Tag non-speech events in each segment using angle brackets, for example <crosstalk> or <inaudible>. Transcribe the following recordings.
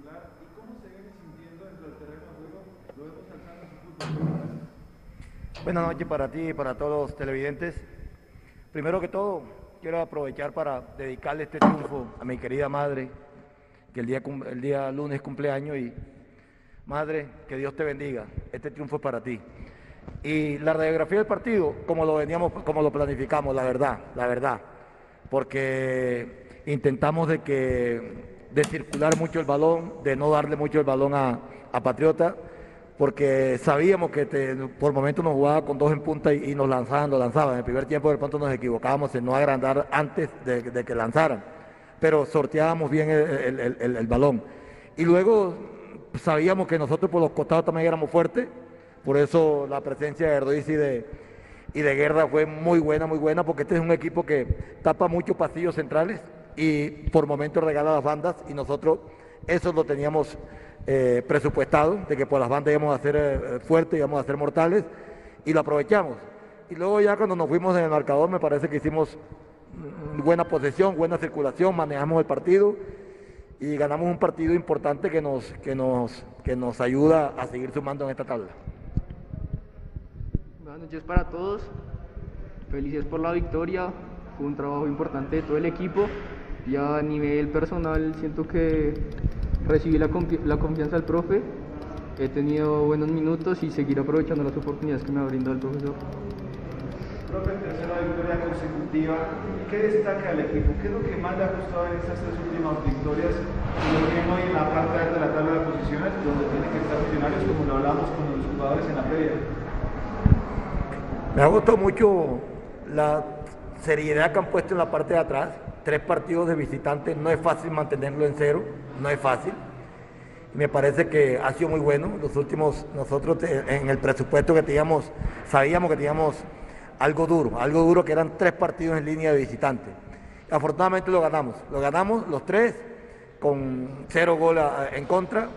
y cómo se viene sintiendo dentro del terreno juego. Vemos alzando su fútbol. Buenas noches para ti y para todos los televidentes. Primero que todo, quiero aprovechar para dedicarle este triunfo a mi querida madre, que el día, el día lunes cumpleaños y madre, que Dios te bendiga. Este triunfo es para ti. Y la radiografía del partido, como lo veníamos, como lo planificamos, la verdad, la verdad, porque intentamos de que de circular mucho el balón, de no darle mucho el balón a, a Patriota, porque sabíamos que por momentos nos jugaba con dos en punta y, nos lanzaban, nos lanzaban. En el primer tiempo de pronto nos equivocábamos en no agrandar antes de, que lanzaran, pero sorteábamos bien el, el- el- balón. Y luego sabíamos que nosotros por los costados también éramos fuertes, por eso la presencia de Erdoiz y de, y de Guerra fue muy buena, muy buena, porque este es un equipo que tapa muchos pasillos centrales y por momentos regala las bandas y nosotros eso lo teníamos eh, presupuestado, de que por las bandas íbamos a ser eh, fuertes, íbamos a ser mortales y lo aprovechamos. Y luego ya cuando nos fuimos en el marcador me parece que hicimos mm, buena posesión, buena circulación, manejamos el partido y ganamos un partido importante que nos, que nos, que nos ayuda a seguir sumando en esta tabla. Buenas noches para todos. Felices por la victoria. Fue un trabajo importante de todo el equipo. Ya a nivel personal siento que recibí la, confi- la confianza del profe. He tenido buenos minutos y seguir aprovechando las oportunidades que me ha brindado el profesor. Profe, tercera victoria consecutiva. ¿Qué destaca el equipo? ¿Qué es lo que más le ha gustado en estas tres últimas victorias? Y lo tienen hoy en la parte alta de la tabla de posiciones, donde tienen que estar millonarios, como lo hablamos con los jugadores en la previa. Me ha gustado mucho la seriedad que han puesto en la parte de atrás. Tres partidos de visitantes, no es fácil mantenerlo en cero, no es fácil. Me parece que ha sido muy bueno. Los últimos, nosotros en el presupuesto que teníamos, sabíamos que teníamos algo duro, algo duro que eran tres partidos en línea de visitantes. Afortunadamente lo ganamos, lo ganamos los tres con cero goles en contra,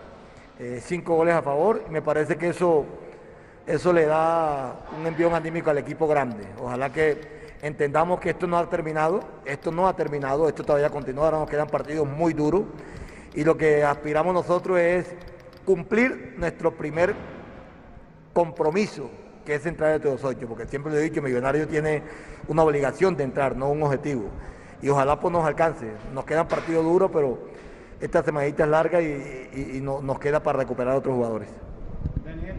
eh, cinco goles a favor. Y me parece que eso eso le da un envión anímico al equipo grande. Ojalá que entendamos que esto no ha terminado, esto no ha terminado, esto todavía continúa, ahora nos quedan partidos muy duros y lo que aspiramos nosotros es cumplir nuestro primer compromiso, que es entrar entre los ocho, porque siempre lo he dicho, Millonario tiene una obligación de entrar, no un objetivo. Y ojalá pues nos alcance. Nos quedan partidos duros, pero esta semanita es larga y, no- nos queda para recuperar otros jugadores. Daniel.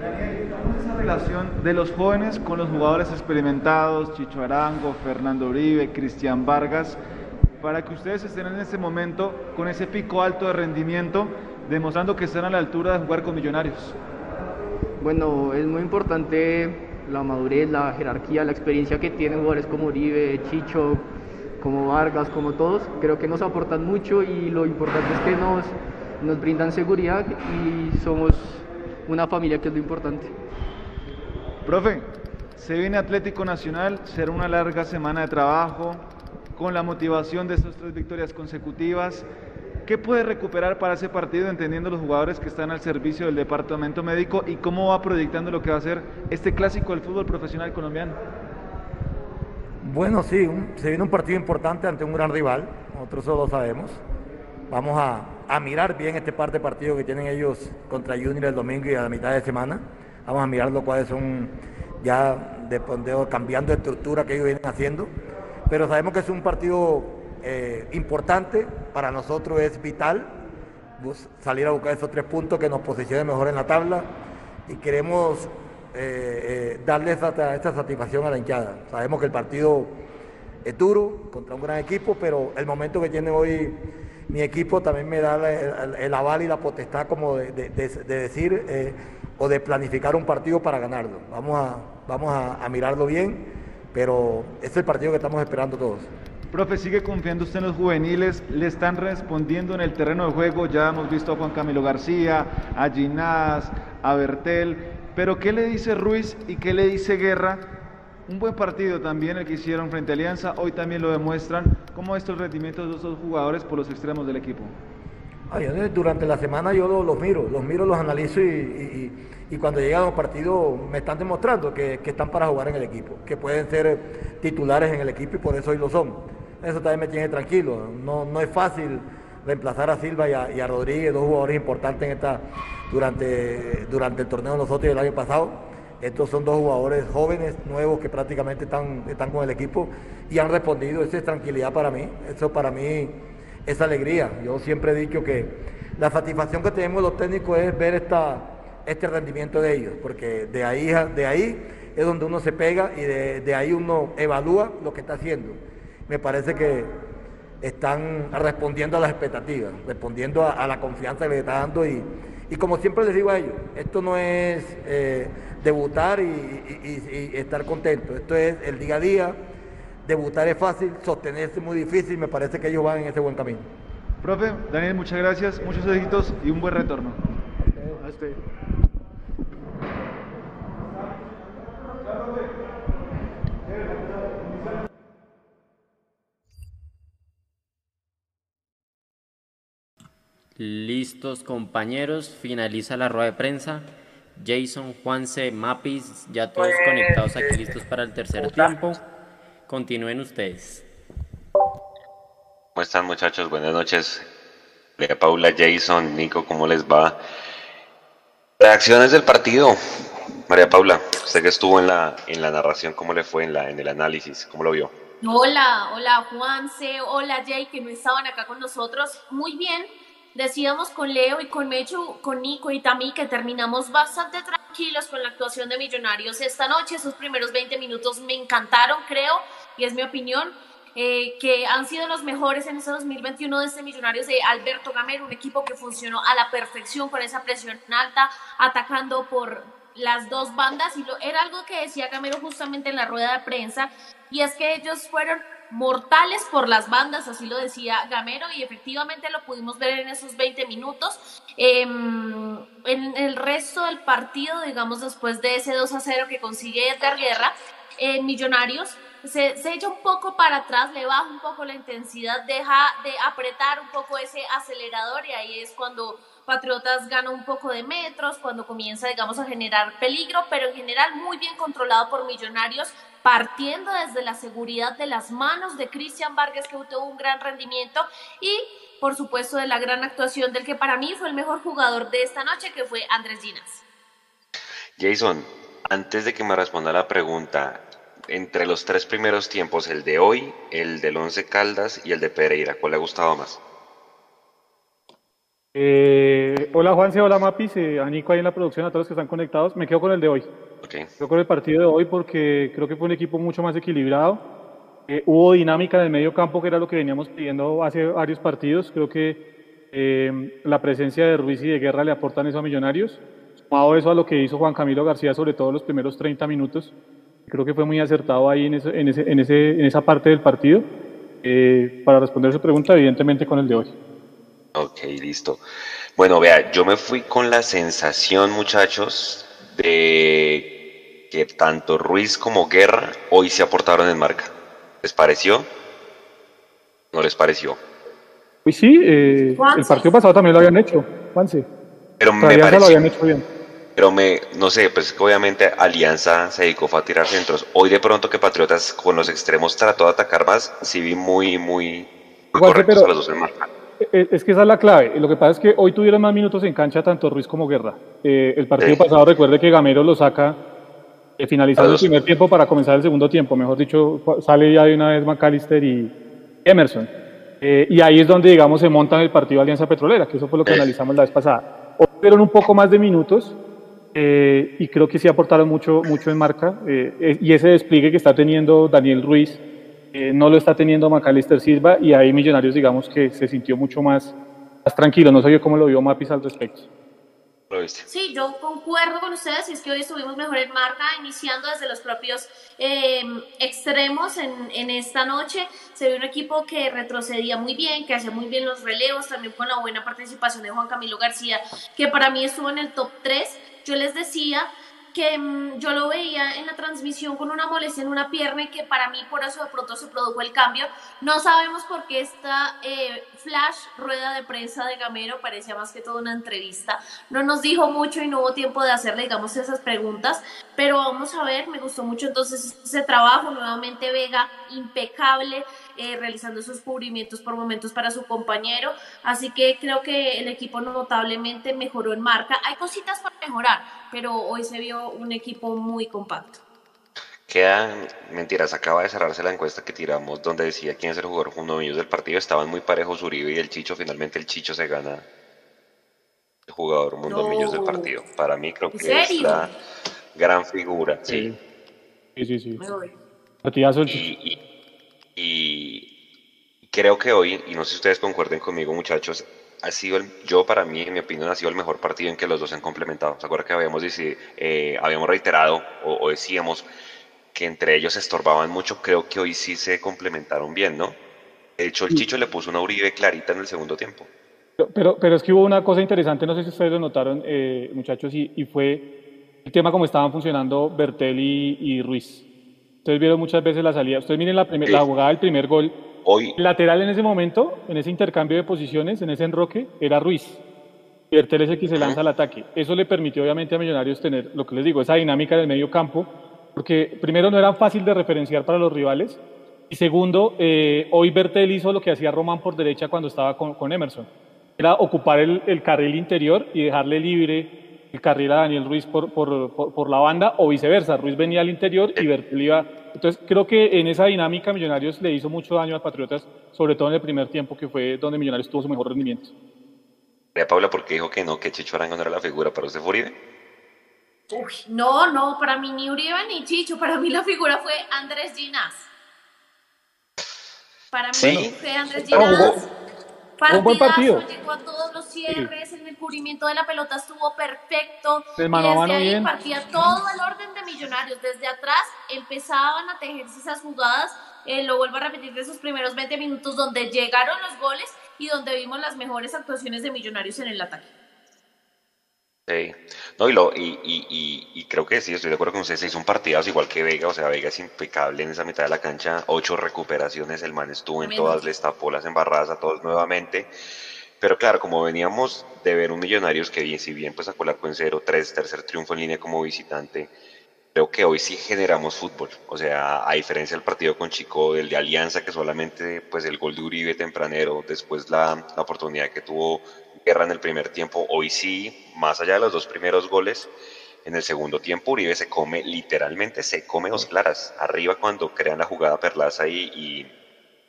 Daniel, ¿cómo es esa relación de los jóvenes con los jugadores experimentados, Chicho Arango, Fernando Uribe, Cristian Vargas, para que ustedes estén en ese momento con ese pico alto de rendimiento, demostrando que están a la altura de jugar con millonarios? Bueno, es muy importante la madurez, la jerarquía, la experiencia que tienen jugadores como Uribe, Chicho, como Vargas, como todos. Creo que nos aportan mucho y lo importante es que nos, nos brindan seguridad y somos una familia que es lo importante. Profe, se viene Atlético Nacional, será una larga semana de trabajo, con la motivación de estas tres victorias consecutivas. ¿Qué puede recuperar para ese partido, entendiendo los jugadores que están al servicio del departamento médico y cómo va proyectando lo que va a ser este clásico del fútbol profesional colombiano? Bueno, sí, se viene un partido importante ante un gran rival, nosotros eso lo sabemos. Vamos a, a mirar bien este par de partidos que tienen ellos contra Junior el domingo y a la mitad de semana. Vamos a mirar los cuales son ya de, de- cambiando estructura que ellos vienen haciendo. Pero sabemos que es un partido eh, importante, para nosotros es vital salir a buscar esos tres puntos que nos posicionen mejor en la tabla y queremos eh, eh, darle esa satisfacción a la hinchada. Sabemos que el partido es duro contra un gran equipo, pero el momento que tiene hoy mi equipo también me da el, aval y la potestad como de decir eh, o de planificar un partido para ganarlo. Vamos a, vamos a, mirarlo bien, pero este es el partido que estamos esperando todos. Profe, ¿sigue confiando usted en los juveniles? ¿Le están respondiendo en el terreno de juego? Ya hemos visto a Juan Camilo García, a Ginás, a Bertel. Pero ¿qué le dice Ruiz y qué le dice Guerra? Un buen partido también el que hicieron frente a Alianza. Hoy también lo demuestran. ¿Cómo es el rendimiento de esos dos jugadores por los extremos del equipo? Durante la semana yo los, miro, los miro, los analizo y, cuando llegan los partidos me están demostrando que, están para jugar en el equipo, que pueden ser titulares en el equipo y por eso hoy lo son. Eso también me tiene tranquilo. No, no es fácil reemplazar a Silva y a, Rodríguez, dos jugadores importantes en esta, durante, durante el torneo de nosotros del año pasado. Estos son dos jugadores jóvenes, nuevos, que prácticamente están, están con el equipo y han respondido. Esa es tranquilidad para mí. Eso para mí es alegría. Yo siempre he dicho que la satisfacción que tenemos los técnicos es ver esta, este rendimiento de ellos, porque de ahí, de ahí es donde uno se pega y de, ahí uno evalúa lo que está haciendo. Me parece que están respondiendo a las expectativas, respondiendo a, la confianza que le está dando y, y, como siempre les digo a ellos, esto no es eh, debutar y, estar contento, esto es el día a día, debutar es fácil, sostenerse es muy difícil, me parece que ellos van en ese buen camino. Profe, Daniel, muchas gracias, muchos éxitos y un buen retorno. Listos compañeros, finaliza la rueda de prensa. Jason, Juanse, Mapis, ya todos conectados aquí listos para el tercer tiempo. Continúen ustedes. ¿Cómo están muchachos? Buenas noches. Paula, Jason, Nico, ¿cómo les va? Reacciones del partido. María Paula, usted que estuvo en la, en la narración, ¿cómo le fue en, la, en el análisis? ¿Cómo lo vio? Hola, hola Juanse, hola Jay, que no estaban acá con nosotros. Muy bien, Decíamos con Leo y con Mechu, con Nico y Tami que terminamos bastante tranquilos con la actuación de Millonarios esta noche. Esos primeros 20 minutos me encantaron, creo, y es mi opinión. Eh, que han sido los mejores en este 2021 de este Millonarios de Alberto Gamero, un equipo que funcionó a la perfección con esa presión alta, atacando por las dos bandas, y lo, era algo que decía Gamero justamente en la rueda de prensa, y es que ellos fueron mortales por las bandas, así lo decía Gamero, y efectivamente lo pudimos ver en esos 20 minutos. Em, en el resto del partido, digamos, después de ese 2 a 0 que consigue Edgar Guerra, en Millonarios se, se, echa un poco para atrás, le baja un poco la intensidad, deja de apretar un poco ese acelerador y ahí es cuando Patriotas gana un poco de metros, cuando comienza, digamos, a generar peligro, pero en general muy bien controlado por Millonarios, partiendo desde la seguridad de las manos de Cristian Vargas, que tuvo un gran rendimiento, y por supuesto de la gran actuación del que para mí fue el mejor jugador de esta noche, que fue Andrés Ginas. Jason, antes de que me responda la pregunta, entre los tres primeros tiempos, el de hoy, el del Once Caldas y el de Pereira, ¿cuál le ha gustado más? Eh, hola Juanse, hola Mapis, eh, a Nico ahí en la producción, a todos los que están conectados. Me quedo con el de hoy. Okay. Creo con el partido de hoy porque creo que fue un equipo mucho más equilibrado. Eh, hubo dinámica en el medio campo, que era lo que veníamos pidiendo hace varios partidos. Creo que eh, la presencia de Ruiz y de Guerra le aportan eso a Millonarios. Sumado eso a lo que hizo Juan Camilo García, sobre todo los primeros 30 minutos. Creo que fue muy acertado ahí en, en, ese, en, ese, en esa parte del partido. Eh, para responder su pregunta, evidentemente con el de hoy. Ok, listo. Bueno, vea, yo me fui con la sensación, muchachos, de que tanto Ruiz como Guerra hoy se aportaron en marca. ¿Les pareció? ¿No les pareció? Pues sí, eh, el partido pasado también lo habían hecho, Juanse. Pero me parece. Lo habían hecho bien. Pero me, no sé, pues que obviamente Alianza se dedicó a tirar centros. Hoy de pronto que Patriotas con los extremos trató de atacar más, sí vi muy, muy, muy a los dos en marca. Eh, eh, es que esa es la clave. Lo que pasa es que hoy tuvieron más minutos en cancha tanto Ruiz como Guerra. Eh, el partido pasado recuerde que Gamero lo saca eh, finalizando el primer tiempo para comenzar el segundo tiempo. Mejor dicho, sale ya de una vez McAllister y Emerson. y ahí es donde, digamos, se montan el partido Alianza Petrolera, que eso fue lo que analizamos la vez pasada. Hoy tuvieron un poco más de minutos y creo que sí aportaron mucho, mucho en marca. y ese despliegue que está teniendo Daniel Ruiz eh, no lo está teniendo Macalister Silva y ahí Millonarios digamos que se sintió mucho más, más tranquilo. No sé yo cómo lo vio Mapis al respecto. Sí, yo concuerdo con ustedes y es que hoy estuvimos mejor en marca, iniciando desde los propios em, extremos en, en, esta noche. Se vio un equipo que retrocedía muy bien, que hacía muy bien los relevos, también con la buena participación de Juan Camilo García, que para mí estuvo en el top 3. Yo les decía que mm, yo lo veía en la transmisión con una molestia en una pierna y que para mí por eso de pronto se produjo el cambio. No sabemos por qué esta eh, flash rueda de prensa de Gamero parecía más que todo una entrevista. No nos dijo mucho y no hubo tiempo de hacerle, digamos, esas preguntas, pero vamos a ver, me gustó mucho entonces ese trabajo, nuevamente Vega, impecable. Eh, realizando esos cubrimientos por momentos para su compañero. Así que creo que el equipo notablemente mejoró en marca. Hay cositas por mejorar, pero hoy se vio un equipo muy compacto. Quedan mentiras, acaba de cerrarse la encuesta que tiramos donde decía quién es el jugador uno de del partido. Estaban muy parejos Uribe y el Chicho. Finalmente el Chicho se gana el jugador mundo millos del partido. Para mí creo que es la gran figura. Sí, sí, sí. sí. y, y creo que hoy, y no sé si ustedes concuerden conmigo muchachos, ha sido el, yo para mí, en mi opinión, ha sido el mejor partido en que los dos se han complementado. ¿Se acuerdan que habíamos, eh, habíamos reiterado o, decíamos que entre ellos se estorbaban mucho? Creo que hoy sí se complementaron bien, ¿no? De hecho, el Chicho le puso una Uribe clarita en el segundo tiempo. Pero, pero es que hubo una cosa interesante, no sé si ustedes lo notaron, eh, muchachos, y, y, fue el tema como estaban funcionando Bertel y Ruiz. Ustedes vieron muchas veces la salida. Ustedes miren la, la jugada del primer gol. Hoy. Lateral en ese momento, en ese intercambio de posiciones, en ese enroque, era Ruiz. Y Bertel es el que se lanza al ataque. Eso le permitió obviamente a Millonarios tener, lo que les digo, esa dinámica del medio campo, porque primero no era fácil de referenciar para los rivales, y segundo, eh, hoy Bertel hizo lo que hacía Román por derecha cuando estaba con, Emerson. Era ocupar el, el, carril interior y dejarle libre el carril a Daniel Ruiz por, por, por, la banda o viceversa. Ruiz venía al interior y Bertel iba. Entonces creo que en esa dinámica Millonarios le hizo mucho daño a Patriotas, sobre todo en el primer tiempo que fue donde Millonarios tuvo su mejor rendimiento. Paula, ¿por qué dijo que no, que Chicho Arango no era la figura para usted fue Uribe? Uy, no, no, para mí ni Uribe ni Chicho, para mí la figura fue Andrés Ginás. Para mí fue Andrés Ginás un buen partido. Llegó a todos los cierres, en el cubrimiento de la pelota estuvo perfecto. De mano a mano bien. partía todo el orden de millonarios. Desde atrás empezaban a tejerse esas jugadas. Eh, lo vuelvo a repetir de esos primeros 20 minutos donde llegaron los goles y donde vimos las mejores actuaciones de millonarios en el ataque. Sí, no, y, lo, y, y, y, creo que sí, estoy de acuerdo con usted, se hizo un partidazo igual que Vega, o sea, Vega es impecable en esa mitad de la cancha, ocho recuperaciones, el man estuvo en todas, les tapó las embarradas a todos nuevamente, pero claro, como veníamos de ver un Millonarios que bien, si bien pues sacó el arco en cero, tres, tercer triunfo en línea como visitante, creo que hoy sí generamos fútbol, o sea, a diferencia del partido con Chico, del de Alianza, que solamente pues el gol de Uribe tempranero, después la, la oportunidad que tuvo guerra en el primer tiempo. Hoy sí, más allá de los dos primeros goles, en el segundo tiempo Uribe se come, literalmente se come dos claras. Arriba cuando crean la jugada Perlaza y,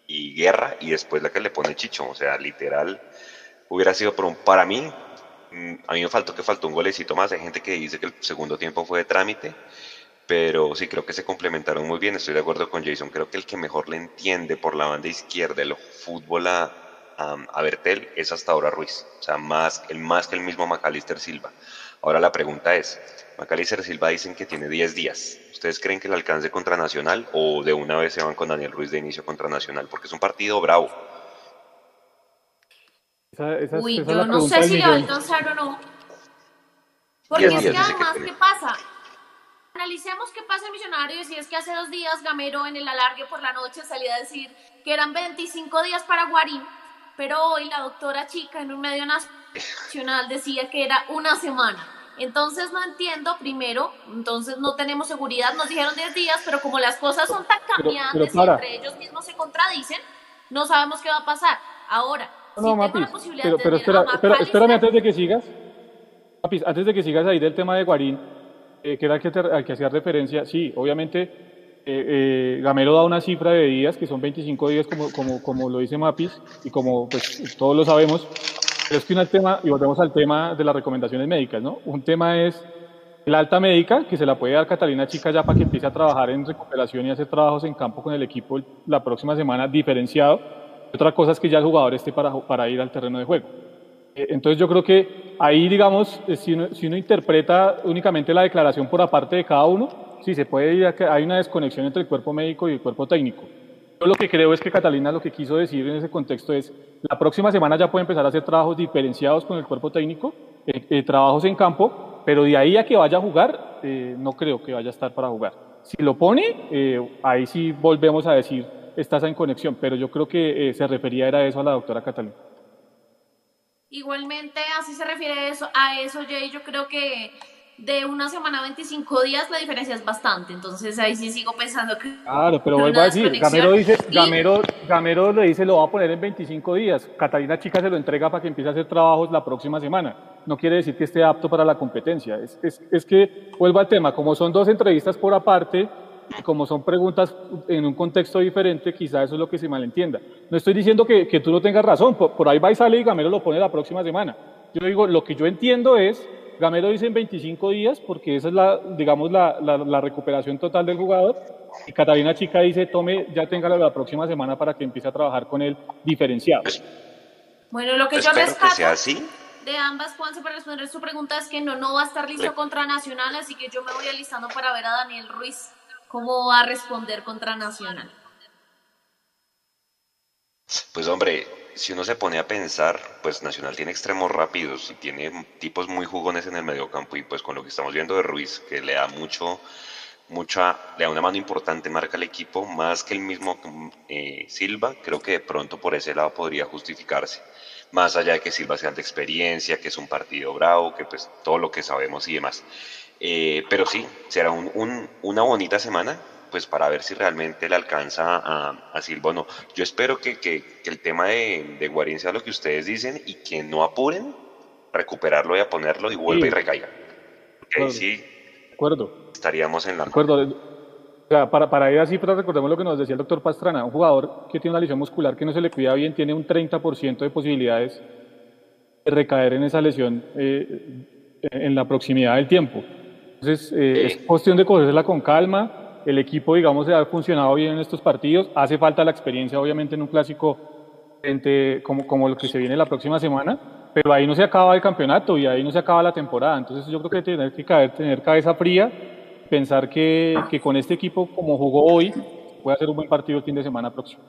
y, Guerra y después la que le pone Chicho. O sea, literal, hubiera sido por un, para mí, mm, a mí me faltó que faltó un golecito más. Hay gente que dice que el segundo tiempo fue de trámite, pero sí creo que se complementaron muy bien. Estoy de acuerdo con Jason. Creo que el que mejor le entiende por la banda izquierda el fútbol a, a, Bertel es hasta ahora Ruiz, o sea, más, el, más que el mismo Macalister Silva. Ahora la pregunta es, Macalister Silva dicen que tiene 10 días. ¿Ustedes creen que le alcance contra Nacional o de una vez se van con Daniel Ruiz de inicio contra Nacional? Porque es un partido bravo. Uy, yo no sé si le va a alcanzar o no. Porque es que además, ¿qué pasa? Analicemos qué pasa en Millonarios y es que hace dos días Gamero en el alargue por la noche salía a decir que eran 25 días para Guarín pero hoy la doctora Chica en un medio nacional decía que era una semana. Entonces no entiendo, primero, entonces no tenemos seguridad, nos dijeron 10 días, pero como las cosas son tan cambiantes y entre ellos mismos se contradicen, no sabemos qué va a pasar. Ahora, si tengo la posibilidad pero, de pero espera, espera, espérame antes de que sigas, Mapis, antes de que sigas ahí del tema de Guarín, eh, que era que, al que hacía referencia, sí, obviamente eh, eh, Gamero da una cifra de días, que son 25 días, como, lo dice Mapis, y como pues, todos lo sabemos. Pero es que un tema, y volvemos al tema de las recomendaciones médicas, ¿no? Un tema es la alta médica, que se la puede dar Catalina Chica ya para que empiece a trabajar en recuperación y hacer trabajos en campo con el equipo la próxima semana diferenciado. Otra cosa es que ya el jugador esté para, para ir al terreno de juego. Eh, entonces yo creo que ahí, digamos, eh, si uno, si uno interpreta únicamente la declaración por aparte de cada uno, sí, se puede ir a que hay una desconexión entre el cuerpo médico y el cuerpo técnico. Yo lo que creo es que Catalina lo que quiso decir en ese contexto es, la próxima semana ya puede empezar a hacer trabajos diferenciados con el cuerpo técnico, eh, eh, trabajos en campo, Pero de ahí a que vaya a jugar, eh, no creo que vaya a estar para jugar. Si lo pone, ahí sí volvemos a decir, estás en conexión, pero yo creo que se refería era eso a la doctora Catalina. Igualmente, así se refiere eso, a eso, Jay. Yo creo que de una semana a 25 días la diferencia es bastante. Entonces ahí sí sigo pensando que. Claro, pero vuelvo a decir, Gamero, dice, Gamero, Gamero le dice lo va a poner en 25 días. Catalina Chica se lo entrega para que empiece a hacer trabajos la próxima semana. No quiere decir que esté apto para la competencia. Es, es, es que, vuelvo al tema, como son dos entrevistas por aparte, como son preguntas en un contexto diferente, quizá eso es lo que se malentienda. No estoy diciendo que, que tú no tengas razón, por, ahí va y sale y Gamero lo pone la próxima semana. Yo digo, lo que yo entiendo es, Gamero dice en 25 días, porque esa es la, digamos, la, la, recuperación total del jugador, y Catalina Chica dice, tome, ya tenga la próxima semana para que empiece a trabajar con él diferenciado. Bueno, lo que yo rescato de ambas, Juanse, para responder su pregunta es que no, no va a estar listo contra Nacional, así que yo me voy alistando para ver a Daniel Ruiz ¿Cómo va a responder contra Nacional? Pues hombre, si uno se pone a pensar, pues Nacional tiene extremos rápidos y tiene tipos muy jugones en el mediocampo y pues con lo que estamos viendo de Ruiz, que le da mucho, mucha, le da una mano importante, marca el equipo, más que el mismo eh, Silva, creo que de pronto por ese lado podría justificarse. Más allá de que Silva sea de experiencia, que es un partido bravo, que pues todo lo que sabemos y demás. Eh, pero sí, será un, una bonita semana pues para ver si realmente le alcanza a, a Silva o no. Yo espero que, que, el tema de, de, Guarín sea lo que ustedes dicen y que no apuren recuperarlo y a ponerlo y vuelva y recaiga. Porque sí acuerdo. estaríamos en la... acuerdo. para, para ir así, pero recordemos lo que nos decía el doctor Pastrana, un jugador que tiene una lesión muscular que no se le cuida bien tiene un 30% de posibilidades de recaer en esa lesión eh, en la proximidad del tiempo. Entonces, eh, es cuestión de cogérsela con calma. El equipo, digamos, ha funcionado bien en estos partidos. Hace falta la experiencia, obviamente, en un clásico como, como lo que se viene la próxima semana. Pero ahí no se acaba el campeonato y ahí no se acaba la temporada. Entonces, yo creo que tener que caer, tener cabeza fría, pensar que, que con este equipo, como jugó hoy, puede hacer un buen partido el fin de semana próximo.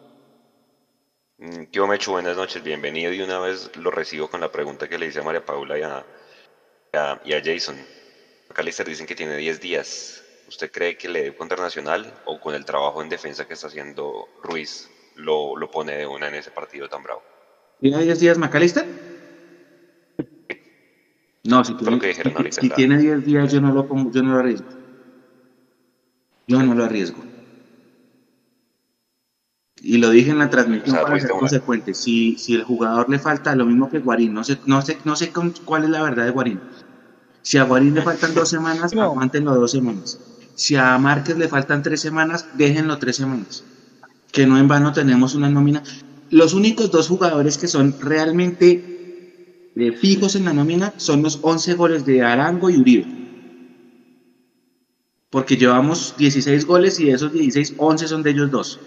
Yo me echo buenas noches, bienvenido y una vez lo recibo con la pregunta que le hice a María Paula y a, y a Jason. McAllister dicen que tiene 10 días. ¿Usted cree que le dé contra Nacional o con el trabajo en defensa que está haciendo Ruiz lo, lo pone de una en ese partido tan bravo? ¿Tiene 10 días McAllister? No, si tiene, si, tiene 10 días yo no lo pongo, yo no lo arriesgo. Yo no lo arriesgo. Y lo dije en la transmisión para ser consecuente. Si, si el jugador le falta lo mismo que Guarín, no sé, no sé, no sé cuál es la verdad de Guarín. Si a Guarín le faltan dos <laughs> semanas, aguántenlo dos semanas. Si a Márquez le faltan tres semanas, déjenlo tres semanas. Que no en vano tenemos una nómina. Los únicos dos jugadores que son realmente eh, fijos en la nómina son los 11 goles de Arango y Uribe. Porque llevamos 16 goles y de esos 16, 11 son de ellos dos.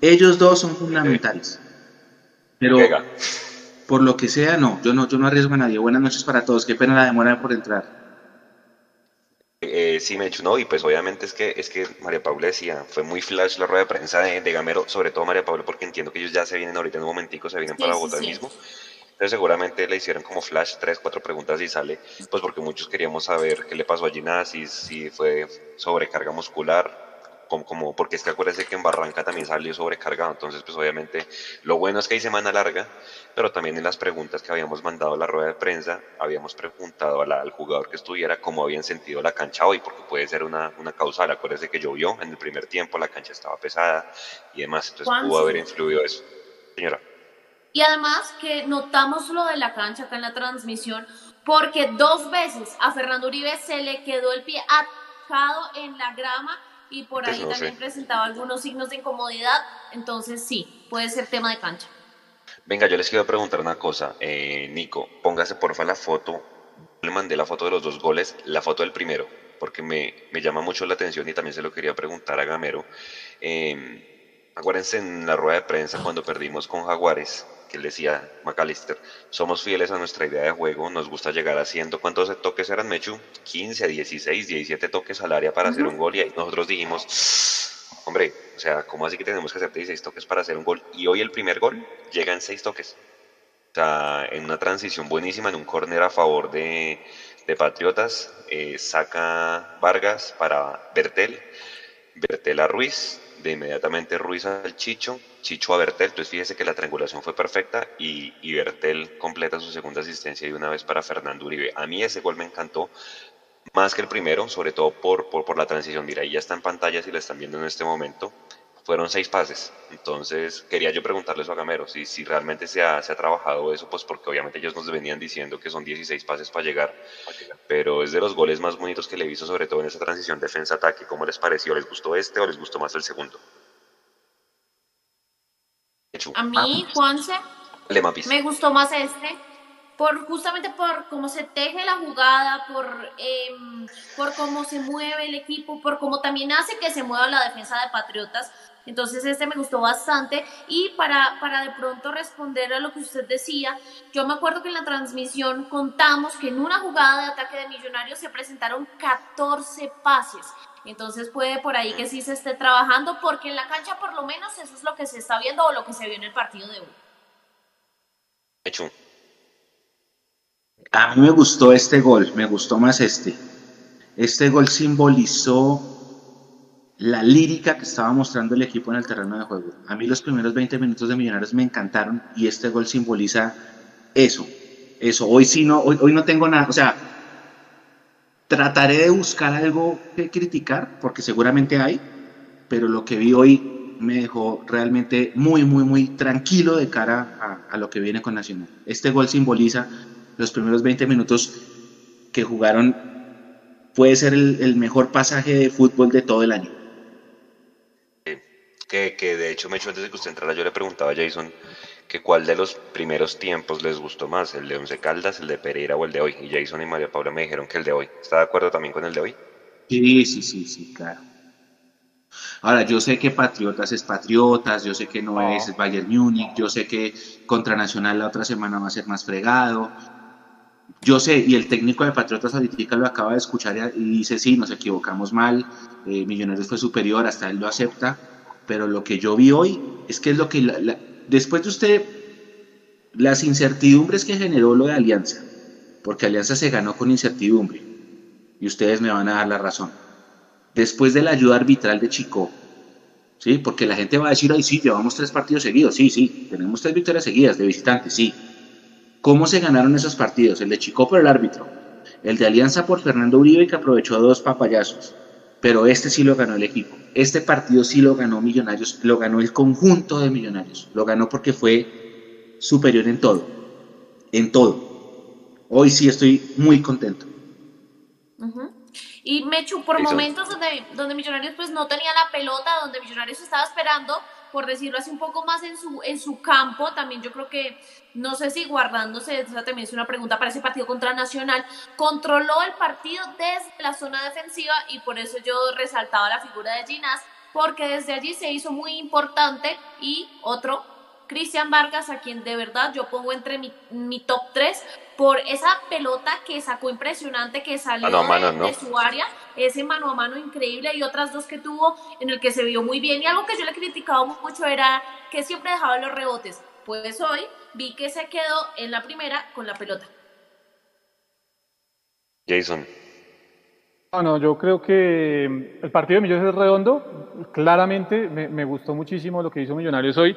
Ellos dos son fundamentales. Pero por lo que sea, no, yo no, yo no arriesgo a nadie. Buenas noches para todos. Qué pena la demora por entrar. Eh, sí, me he hecho, no, y pues obviamente es que, es que María Paula decía, fue muy flash la rueda de prensa de, Gamero, sobre todo María Paula, porque entiendo que ellos ya se vienen ahorita en un momentico, se vienen para Bogotá mismo. Entonces seguramente le hicieron como flash tres, cuatro preguntas y sale, pues porque muchos queríamos saber qué le pasó a Gina, si, si fue sobrecarga muscular, como, porque es que acuérdense que en Barranca también salió sobrecargado, entonces pues obviamente lo bueno es que hay semana larga, pero también en las preguntas que habíamos mandado a la rueda de prensa, habíamos preguntado al jugador que estuviera cómo habían sentido la cancha hoy, porque puede ser una, una causal, acuérdense que llovió en el primer tiempo, la cancha estaba pesada y demás, entonces pudo haber influido eso. Señora. Y además que notamos lo de la cancha acá en la transmisión, porque dos veces a Fernando Uribe se le quedó el pie atado en la grama y por ahí también presentaba algunos signos de incomodidad, entonces sí, puede ser tema de cancha. Venga, yo les quiero preguntar una cosa, eh, Nico, póngase porfa la foto, le mandé la foto de los dos goles, la foto del primero, porque me, me llama mucho la atención y también se lo quería preguntar a Gamero. Eh, acuérdense en la rueda de prensa cuando perdimos con Jaguares, que él decía, McAllister, somos fieles a nuestra idea de juego, nos gusta llegar haciendo, ¿cuántos toques eran, Mechu? 15, 16, 17 toques al área para hacer un gol y ahí nosotros dijimos, hombre, o sea, ¿cómo así que tenemos que hacer 16 toques para hacer un gol? Y hoy el primer gol llega en 6 toques. O sea, en una transición buenísima, en un córner a favor de, de Patriotas, eh, saca Vargas para Bertel, Bertel a Ruiz, de inmediatamente Ruiz al Chicho, Chicho a Bertel, entonces fíjese que la triangulación fue perfecta y, y Bertel completa su segunda asistencia de una vez para Fernando Uribe. A mí ese gol me encantó, más que el primero, sobre todo por, por, por la transición. Mira, ahí ya está en pantalla si la están viendo en este momento fueron seis pases. Entonces, quería yo preguntarles a Gamero si, si realmente se ha, se ha, trabajado eso, pues porque obviamente ellos nos venían diciendo que son 16 pases para llegar, pero es de los goles más bonitos que le he visto, sobre todo en esa transición defensa-ataque. ¿Cómo les pareció? ¿Les gustó este o les gustó más el segundo? A mí, Juanse, me gustó más este por justamente por cómo se teje la jugada, por, em, por cómo se mueve el equipo, por cómo también hace que se mueva la defensa de Patriotas. Entonces este me gustó bastante y para, para de pronto responder a lo que usted decía, yo me acuerdo que en la transmisión contamos que en una jugada de ataque de Millonarios se presentaron 14 pases. Entonces puede por ahí que sí se esté trabajando porque en la cancha por lo menos eso es lo que se está viendo o lo que se vio en el partido de hoy. Hecho. A mí me gustó este gol, me gustó más este. Este gol simbolizó la lírica que estaba mostrando el equipo en el terreno de juego. A mí los primeros 20 minutos de Millonarios me encantaron y este gol simboliza eso. Eso, hoy sí no, hoy, hoy no tengo nada, o sea, trataré de buscar algo que criticar, porque seguramente hay, pero lo que vi hoy me dejó realmente muy, muy, muy tranquilo de cara a, a lo que viene con Nacional. Este gol simboliza los primeros 20 minutos que jugaron puede ser el, mejor pasaje de fútbol de todo el año. Que, que, de hecho, me hecho antes de que usted entrara, yo le preguntaba a Jason que cuál de los primeros tiempos les gustó más, el de Once Caldas, el de Pereira o el de hoy. Y Jason y María Paula me dijeron que el de hoy. ¿Está de acuerdo también con el de hoy? Sí, sí, sí, sí, claro. Ahora, yo sé que Patriotas es Patriotas, yo sé que no, es Bayern Múnich, yo sé que contra Nacional la otra semana va a ser más fregado, yo sé, y el técnico de Patriotas ahorita lo acaba de escuchar y dice, sí, nos equivocamos mal, eh, Millonarios fue superior, hasta él lo acepta, pero lo que yo vi hoy es que es lo que, después de usted, las incertidumbres que generó lo de Alianza, porque Alianza se ganó con incertidumbre, y ustedes me van a dar la razón. Después de la ayuda arbitral de Chico, ¿sí? Porque la gente va a decir, ay, sí, llevamos tres partidos seguidos, sí, sí, tenemos tres victorias seguidas de visitantes, sí, ¿Cómo se ganaron esos partidos? El de Chico por el árbitro, el de Alianza por Fernando Uribe que aprovechó dos papayazos, pero este sí lo ganó el equipo. Este partido sí lo ganó Millonarios, lo ganó el conjunto de Millonarios, lo ganó porque fue superior en todo, en todo. Hoy sí estoy muy contento. Y Mechu, por momentos donde, donde Millonarios pues no tenía la pelota, donde Millonarios estaba esperando, por decirlo así, un poco más en su, en su campo. También yo creo que, no sé si guardándose, esa también es una pregunta para ese partido contra Nacional, controló el partido desde la zona defensiva y por eso yo resaltaba la figura de Ginás, porque desde allí se hizo muy importante y otro Cristian Vargas, a quien de verdad yo pongo entre mi, mi top 3 por esa pelota que sacó impresionante, que salió de, su área, ese mano a mano increíble y otras dos que tuvo en el que se vio muy bien. Y algo que yo le criticaba mucho era que siempre dejaba los rebotes. Pues hoy vi que se quedó en la primera con la pelota. Jason. Bueno, yo creo que el partido de Millonarios es redondo. Claramente me, me gustó muchísimo lo que hizo Millonarios hoy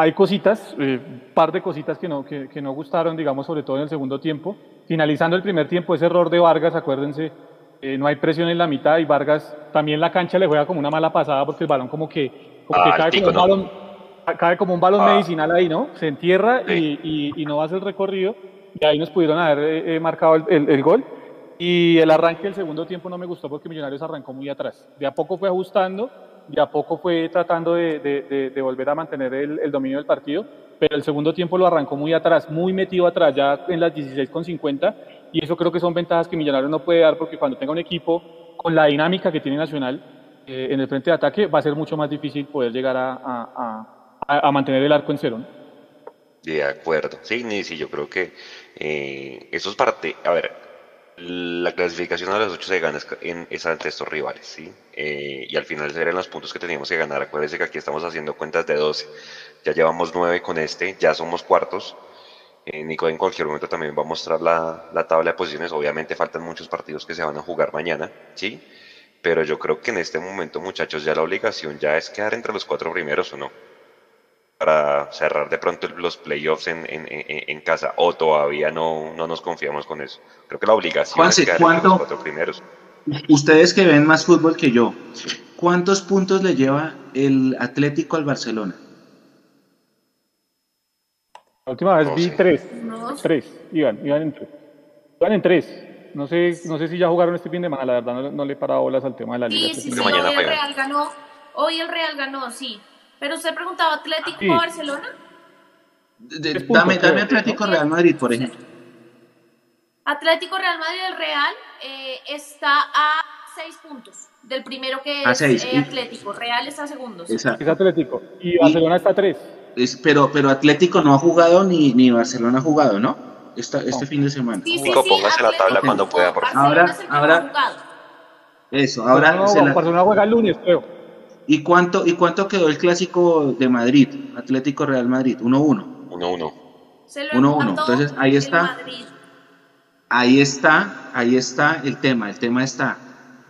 hay cositas, un eh, par de cositas que no, que, no gustaron, digamos, sobre todo en el segundo tiempo. Finalizando el primer tiempo, ese error de Vargas, acuérdense, eh, no hay presión en la mitad y Vargas también la cancha le juega como una mala pasada porque el balón como que, ah, cae, como un balón, cae, como un balón, medicinal ahí, ¿no? Se entierra y, y, no a hacer recorrido y ahí nos pudieron haber eh, marcado el, el, gol. Y el arranque del segundo tiempo no me gustó porque Millonarios arrancó muy atrás. De a poco fue ajustando y a poco fue tratando de, volver a mantener el, dominio del partido, pero el segundo tiempo lo arrancó muy atrás, muy metido atrás, ya en las 16,50, y eso creo que son ventajas que Millonarios no puede dar porque cuando tenga un equipo con la dinámica que tiene Nacional eh, en el frente de ataque, va a ser mucho más difícil poder llegar a, mantener el arco en cero. De acuerdo, sí, sí, yo creo que eh, eso es parte, a ver, la clasificación a las 8 se gana en, es ante estos rivales, ¿sí? Eh, y al final serían los puntos que teníamos que ganar. Acuérdense que aquí estamos haciendo cuentas de 12. Ya llevamos 9 con este, ya somos cuartos. Eh, Nico en cualquier momento también va a mostrar la, la, tabla de posiciones. Obviamente faltan muchos partidos que se van a jugar mañana, ¿sí? Pero yo creo que en este momento, muchachos, ya la obligación ya es quedar entre los cuatro primeros o no. Para cerrar de pronto los playoffs en, en, en, casa. O todavía no, no nos confiamos con eso. Creo que la obligación es quedar entre los cuatro primeros. Ustedes que ven más fútbol que yo, ¿cuántos puntos le lleva el Atlético al Barcelona? La última vez vi tres. Tres. Iban, iban en tres. Iban en tres. No sé, no sé si ya jugaron este fin de semana, la verdad no, le he parado bolas al tema de la liga. Sí, este sí, sí, hoy el Real ganó. Hoy el Real ganó, sí. Pero usted preguntaba Atlético o Barcelona. dame, dame Atlético Real Madrid, por ejemplo. Atlético Real Madrid, el Real eh, está a seis puntos del primero que es eh, Atlético. Real está a segundos. Exacto. Es Atlético. Y Barcelona está a tres pero, pero Atlético no ha jugado ni, ni Barcelona ha jugado, ¿no? Esta, este fin de semana. Sí, sí, póngase la tabla cuando pueda, por favor. Ahora, ahora, eso, ahora no, Barcelona juega el lunes, creo. ¿Y cuánto, ¿Y cuánto quedó el clásico de Madrid, Atlético Real Madrid? 1-1. 1-1. 1-1. Entonces ahí está. Ahí está, ahí está el tema. El tema está.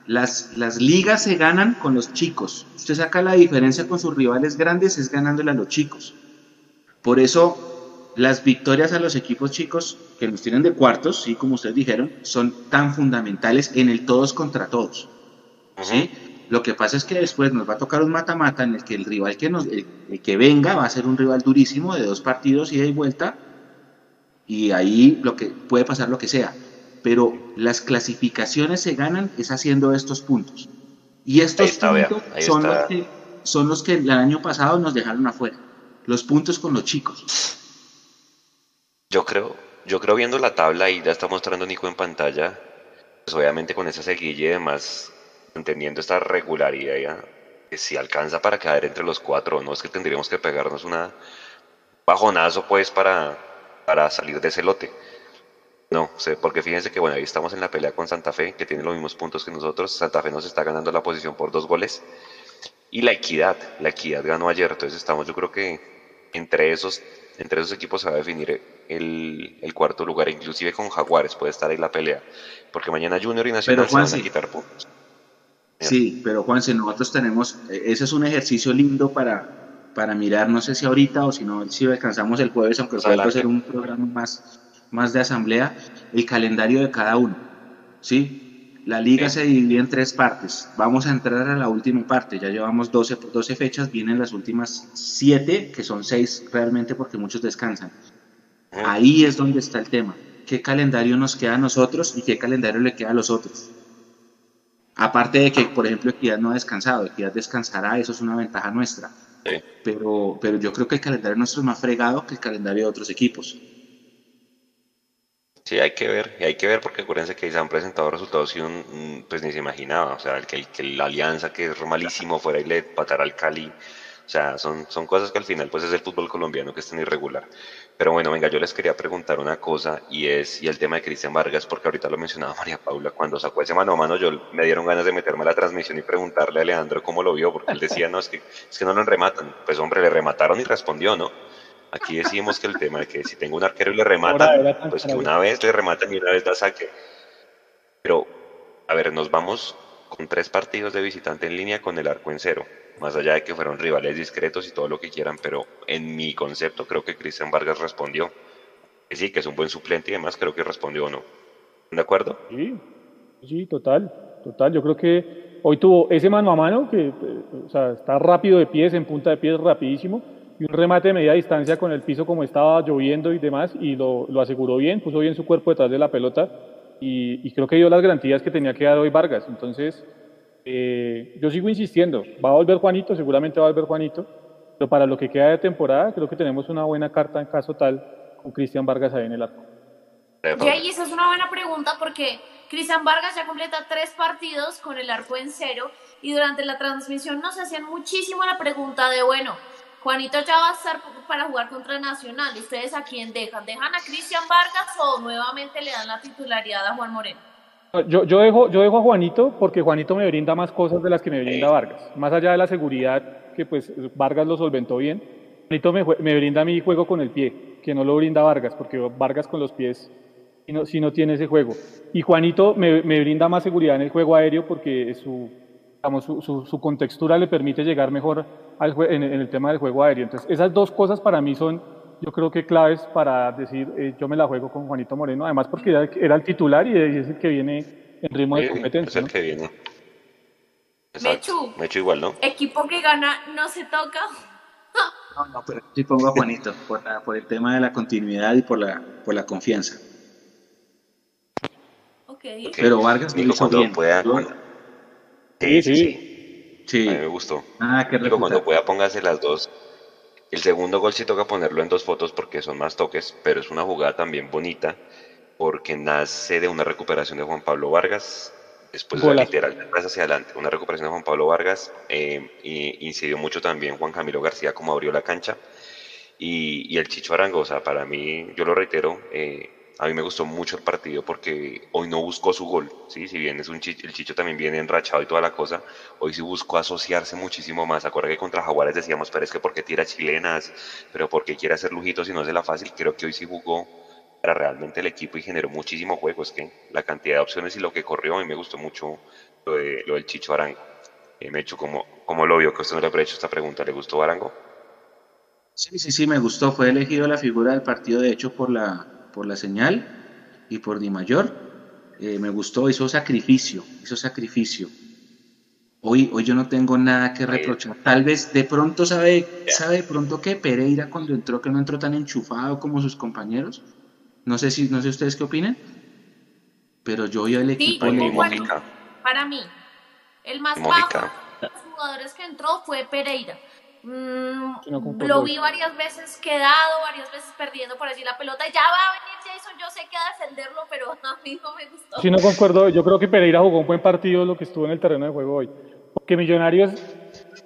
Las, las ligas se ganan con los chicos. Usted saca la diferencia con sus rivales grandes, es ganándole a los chicos. Por eso las victorias a los equipos chicos que nos tienen de cuartos, sí, como ustedes dijeron, son tan fundamentales en el todos contra todos. ¿sí? Lo que pasa es que después nos va a tocar un mata-mata en el que el rival que, nos, el, que venga va a ser un rival durísimo de dos partidos ida y vuelta. Y ahí lo que puede pasar lo que sea pero las clasificaciones se ganan es haciendo estos puntos. Y estos puntos son, los que, son los que el año pasado nos dejaron afuera. Los puntos con los chicos. Yo creo, yo creo viendo la tabla y ya está mostrando Nico en pantalla, pues obviamente con esa seguilla y demás, entendiendo esta regularidad ya, que si alcanza para caer entre los cuatro, no es que tendríamos que pegarnos una bajonazo pues para, para salir de ese lote. No, porque fíjense que bueno, ahí estamos en la pelea con Santa Fe, que tiene los mismos puntos que nosotros. Santa Fe nos está ganando la posición por dos goles. Y la equidad, la equidad ganó ayer. Entonces estamos, yo creo que entre esos, entre esos equipos se va a definir el, el cuarto lugar. Inclusive con Jaguares puede estar ahí la pelea. Porque mañana Junior y Nacional se van a quitar puntos. Sí, pero Juanse, nosotros tenemos, e, ese es un ejercicio lindo para, para mirar, no sé si ahorita o si no, si descansamos el jueves, aunque puede ser un programa más, más de asamblea, el calendario de cada uno. ¿sí? La liga se divide en tres partes. Vamos a entrar a la última parte. Ya llevamos 12, 12 fechas, vienen las últimas 7, que son 6 realmente porque muchos descansan. Ahí es donde está el tema. ¿Qué calendario nos queda a nosotros y qué calendario le queda a los otros? Aparte de que, por ejemplo, Equidad no ha descansado, Equidad descansará, eso es una ventaja nuestra. Pero, pero yo creo que el calendario nuestro es más fregado que el calendario de otros equipos. Sí, hay que ver, y hay que ver porque acuérdense que se han presentado resultados y uno mm, pues ni se imaginaba, o sea, que, que la alianza que es malísimo fuera y le patará al Cali, o sea, son, son cosas que al final pues es el fútbol colombiano que es tan irregular. Pero bueno, venga, yo les quería preguntar una cosa y es, y el tema de Cristian Vargas, porque ahorita lo mencionaba María Paula, cuando sacó ese mano a mano, yo me dieron ganas de meterme a la transmisión y preguntarle a Leandro cómo lo vio, porque él decía, no, es que, es que no lo rematan, pues hombre, le remataron y respondió, ¿no? Aquí decimos que el tema de que si tengo un arquero y le rematan, pues que una vez le rematan y una vez la saque. Pero, a ver, nos vamos con tres partidos de visitante en línea con el arco en cero. Más allá de que fueron rivales discretos y todo lo que quieran, pero en mi concepto creo que Cristian Vargas respondió. Que sí, que es un buen suplente y demás, creo que respondió o no. ¿De acuerdo? Sí, sí, total, total. Yo creo que hoy tuvo ese mano a mano, que o sea, está rápido de pies, en punta de pies, rapidísimo y un remate de media distancia con el piso como estaba lloviendo y demás, y lo, lo aseguró bien, puso bien su cuerpo detrás de la pelota, y, creo que dio las garantías que tenía que dar hoy Vargas. Entonces, eh, yo sigo insistiendo, va a volver Juanito, seguramente va a volver Juanito, pero para lo que queda de temporada, creo que tenemos una buena carta en caso tal con Cristian Vargas ahí en el arco. Y esa es una buena pregunta porque Cristian Vargas ya completa tres partidos con el arco en cero y durante la transmisión nos hacían muchísimo la pregunta de, bueno, Juanito ya va a estar para jugar contra Nacional. ¿Ustedes a quién dejan? ¿Dejan a Cristian Vargas o nuevamente le dan la titularidad a Juan Moreno? Yo, yo, dejo, yo dejo a Juanito porque Juanito me brinda más cosas de las que me brinda Vargas. Más allá de la seguridad, que pues Vargas lo solventó bien, Juanito me, me brinda mi juego con el pie. que no lo brinda Vargas, porque Vargas con los pies si no, si no tiene ese juego. Y Juanito me, me, brinda más seguridad en el juego aéreo porque su, digamos, su, su, su contextura le permite llegar mejor al en, en, el tema del juego aéreo. Entonces, esas dos cosas para mí son, yo creo que claves para decir, eh, yo me la juego con Juanito Moreno, además porque era, era el titular y es el que viene en ritmo de competencia. Es el que viene. Mechu, Mechu igual, ¿no? Equipo que gana no se toca. No, no, pero sí pongo a Juanito por, la, por el tema de la continuidad y por la, por la confianza. Okay. Pero Vargas lo hizo bien. Pueda, sí, sí, sí. sí. A mí me gustó. Ah, qué Digo, cuando pueda póngase las dos. El segundo gol sí toca ponerlo en dos fotos porque son más toques, pero es una jugada también bonita porque nace de una recuperación de Juan Pablo Vargas, después de literal atrás hacia adelante, una recuperación de Juan Pablo Vargas, eh, y incidió mucho también Juan Camilo García como abrió la cancha, y, y el Chicho Arango, o sea, para mí, yo lo reitero, eh, a mí me gustó mucho el partido porque hoy no buscó su gol, ¿sí? si bien es un chicho, el Chicho también viene enrachado y toda la cosa, hoy sí buscó asociarse muchísimo más. Acuerda que contra Jaguares decíamos, pero es que porque tira chilenas, pero porque quiere hacer lujitos y no es de la fácil, creo que hoy sí jugó para realmente el equipo y generó muchísimo juego. Es que la cantidad de opciones y lo que corrió, a mí me gustó mucho lo, de, lo del Chicho Arango. Eh, me hecho como, como lo vio, que usted no le habría hecho esta pregunta, ¿le gustó Arango? Sí, sí, sí, me gustó. Fue elegido la figura del partido, de hecho, por la, por la señal y por Di Mayor. Eh, me gustó, hizo sacrificio, hizo sacrificio. Hoy, hoy yo no tengo nada que reprochar. Tal vez de pronto sabe, sabe de pronto que Pereira cuando entró, que no entró tan enchufado como sus compañeros. No sé si, no sé ustedes qué opinan, pero yo y el equipo sí, le bueno, para mí, el más bajo de los jugadores que entró fue Pereira. Mm, no lo vi varias veces quedado, varias veces perdiendo por allí la pelota. Ya va a venir Jason, yo sé que a defenderlo, pero <laughs> a mí no me gustó. Sí, no concuerdo. Yo creo que Pereira jugó un buen partido lo que estuvo en el terreno de juego hoy. Porque Millonarios,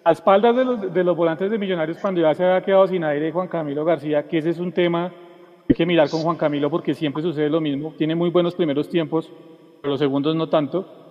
a espaldas de los, de los volantes de Millonarios, cuando ya se había quedado sin aire Juan Camilo García, que ese es un tema que hay que mirar con Juan Camilo porque siempre sucede lo mismo. Tiene muy buenos primeros tiempos, pero los segundos no tanto.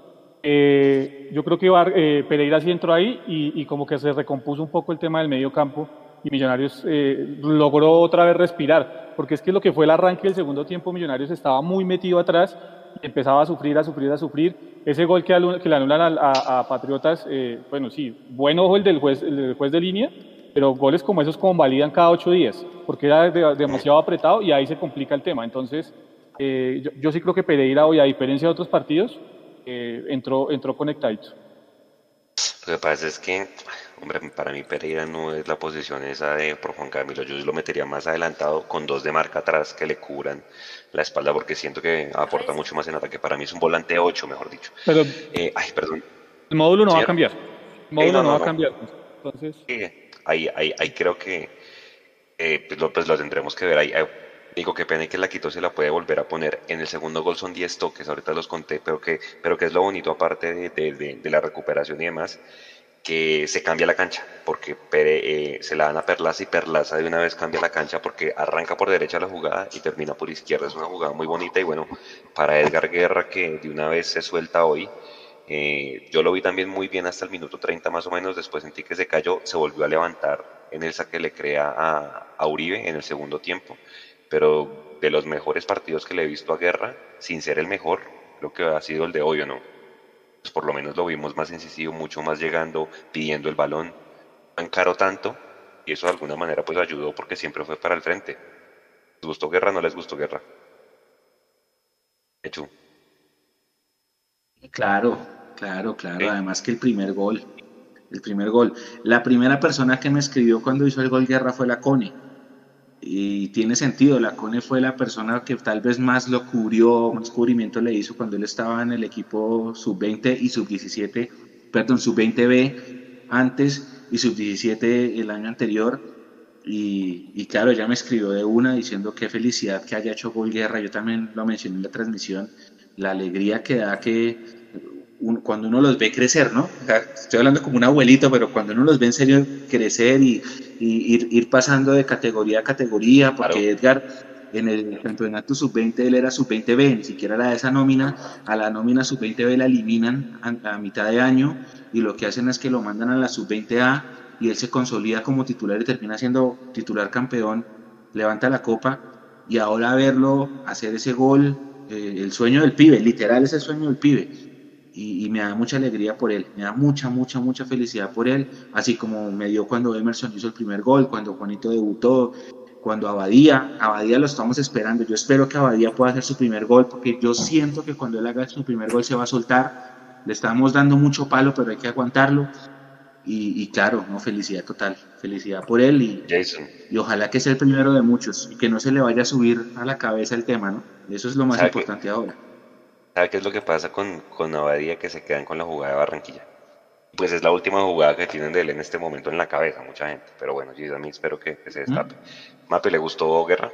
Eh, yo creo que eh, Pereira sí entró ahí y, y, como que se recompuso un poco el tema del medio campo y Millonarios eh, logró otra vez respirar, porque es que lo que fue el arranque del segundo tiempo, Millonarios estaba muy metido atrás y empezaba a sufrir, a sufrir, a sufrir. Ese gol que, que le anulan a, a, a Patriotas, eh, bueno, sí, buen ojo el del, juez, el del juez de línea, pero goles como esos convalidan cada ocho días, porque era de, demasiado apretado y ahí se complica el tema. Entonces, yo, yo sí creo que Pereira hoy, a diferencia de otros partidos, eh, entró, entró conectadito. Lo que pasa es que, hombre, para mí Pereira no es la posición esa de por Juan Camilo. Yo lo metería más adelantado con dos de marca atrás que le cubran la espalda porque siento que aporta mucho más en ataque. Para mí es un volante 8, mejor dicho. Pero, eh, ay, perdón. El módulo no ¿Sí? va a cambiar. El módulo no, no, no, va a cambiar. Entonces... Sí, ahí, ahí, ahí creo que eh, pues, lo, pues lo tendremos que ver. Ahí, Digo, qué pena que la quitó se la puede volver a poner. En el segundo gol son 10 toques, ahorita los conté, pero que, pero que es lo bonito aparte de, de, de, de la recuperación y demás, que se cambia la cancha, porque Pere, eh, se la dan a Perlaza y Perlaza de una vez cambia la cancha porque arranca por derecha la jugada y termina por izquierda. Es una jugada muy bonita y bueno, para Edgar Guerra que de una vez se suelta hoy, eh, yo lo vi también muy bien hasta el minuto 30 más o menos, después sentí que se cayó, se volvió a levantar en el saque le crea a, a Uribe en el segundo tiempo pero de los mejores partidos que le he visto a Guerra, sin ser el mejor, creo que ha sido el de hoy o no. Pues por lo menos lo vimos más incisivo, mucho más llegando, pidiendo el balón, tan caro tanto, y eso de alguna manera pues ayudó porque siempre fue para el frente. ¿Les gustó Guerra o no les gustó Guerra? Hecho. Claro, claro, claro. ¿Sí? Además que el primer gol, el primer gol. La primera persona que me escribió cuando hizo el gol Guerra fue la Cone y tiene sentido, la Cone fue la persona que tal vez más lo cubrió, más cubrimiento le hizo cuando él estaba en el equipo sub-20 y sub-17, perdón, sub-20B antes y sub-17 el año anterior. Y, y, claro, ya me escribió de una diciendo qué felicidad que haya hecho gol guerra. Yo también lo mencioné en la transmisión, la alegría que da que un, cuando uno los ve crecer, ¿no? O sea, estoy hablando como un abuelito, pero cuando uno los ve en serio crecer y, y ir, ir, pasando de categoría a categoría, porque claro. Edgar en el campeonato sub-20 él era sub-20B, ni siquiera era esa nómina, a la nómina sub-20B la eliminan a, a, mitad de año y lo que hacen es que lo mandan a la sub-20A y él se consolida como titular y termina siendo titular campeón levanta la copa y ahora verlo hacer ese gol, eh, el sueño del pibe, literal es el sueño del pibe. Y, me da mucha alegría por él, me da mucha, mucha, mucha felicidad por él, así como me dio cuando Emerson hizo el primer gol, cuando Juanito debutó, cuando Abadía, Abadía lo estamos esperando, yo espero que Abadía pueda hacer su primer gol, porque yo siento que cuando él haga su primer gol se va a soltar, le estamos dando mucho palo, pero hay que aguantarlo, y, claro, no, felicidad total, felicidad por él y, y ojalá que sea el primero de muchos y que no se le vaya a subir a la cabeza el tema, ¿no? Eso es lo más importante ahora. ¿Sabe qué es lo que pasa con, con Abadía que se quedan con la jugada de Barranquilla? Pues es la última jugada que tienen de él en este momento en la cabeza, mucha gente. Pero bueno, yo también espero que, se destape. ¿Mape, ¿le gustó Guerra?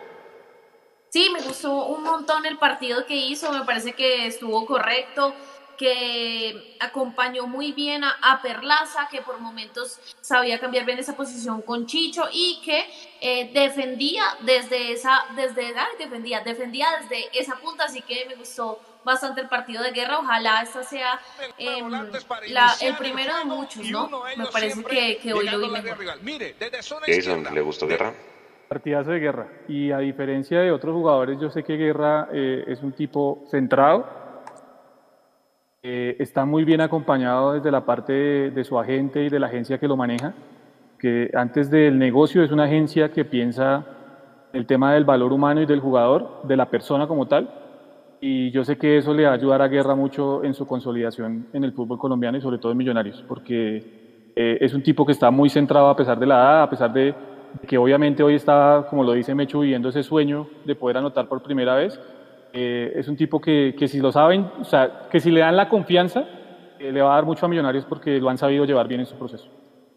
Sí, me gustó un montón el partido que hizo, me parece que estuvo correcto que acompañó muy bien a, Perlaza, que por momentos sabía cambiar bien esa posición con Chicho y que eh, defendía desde esa, desde defendía, defendía desde esa punta, así que me gustó bastante el partido de guerra. Ojalá esta sea em, el primero de muchos, ¿no? Me parece que, hoy lo vi mejor. Jason, ¿le gustó guerra? Partidazo de guerra. Y a diferencia de otros jugadores, yo sé que Guerra eh, es un tipo centrado, eh, está muy bien acompañado desde la parte de, su agente y de la agencia que lo maneja, que antes del negocio es una agencia que piensa el tema del valor humano y del jugador, de la persona como tal, y yo sé que eso le va a ayudar a Guerra mucho en su consolidación en el fútbol colombiano y sobre todo en Millonarios, porque eh, es un tipo que está muy centrado a pesar de la edad, a pesar de que obviamente hoy está, como lo dice Mecho, viviendo ese sueño de poder anotar por primera vez, eh, es un tipo que, que, si lo saben, o sea, que si le dan la confianza, eh, le va a dar mucho a Millonarios porque lo han sabido llevar bien en su proceso.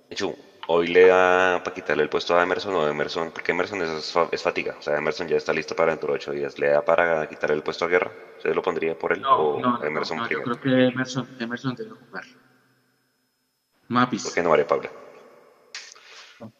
Hecho, hoy le da para quitarle el puesto a Emerson o Emerson, porque Emerson es, es, fatiga, o sea, Emerson ya está listo para dentro de ocho días. ¿Le da para quitarle el puesto a Guerra? ¿Se lo pondría por él no, o no, Emerson no, yo creo que Emerson, Emerson debe jugar. Mapis. ¿Por qué no, María Paula?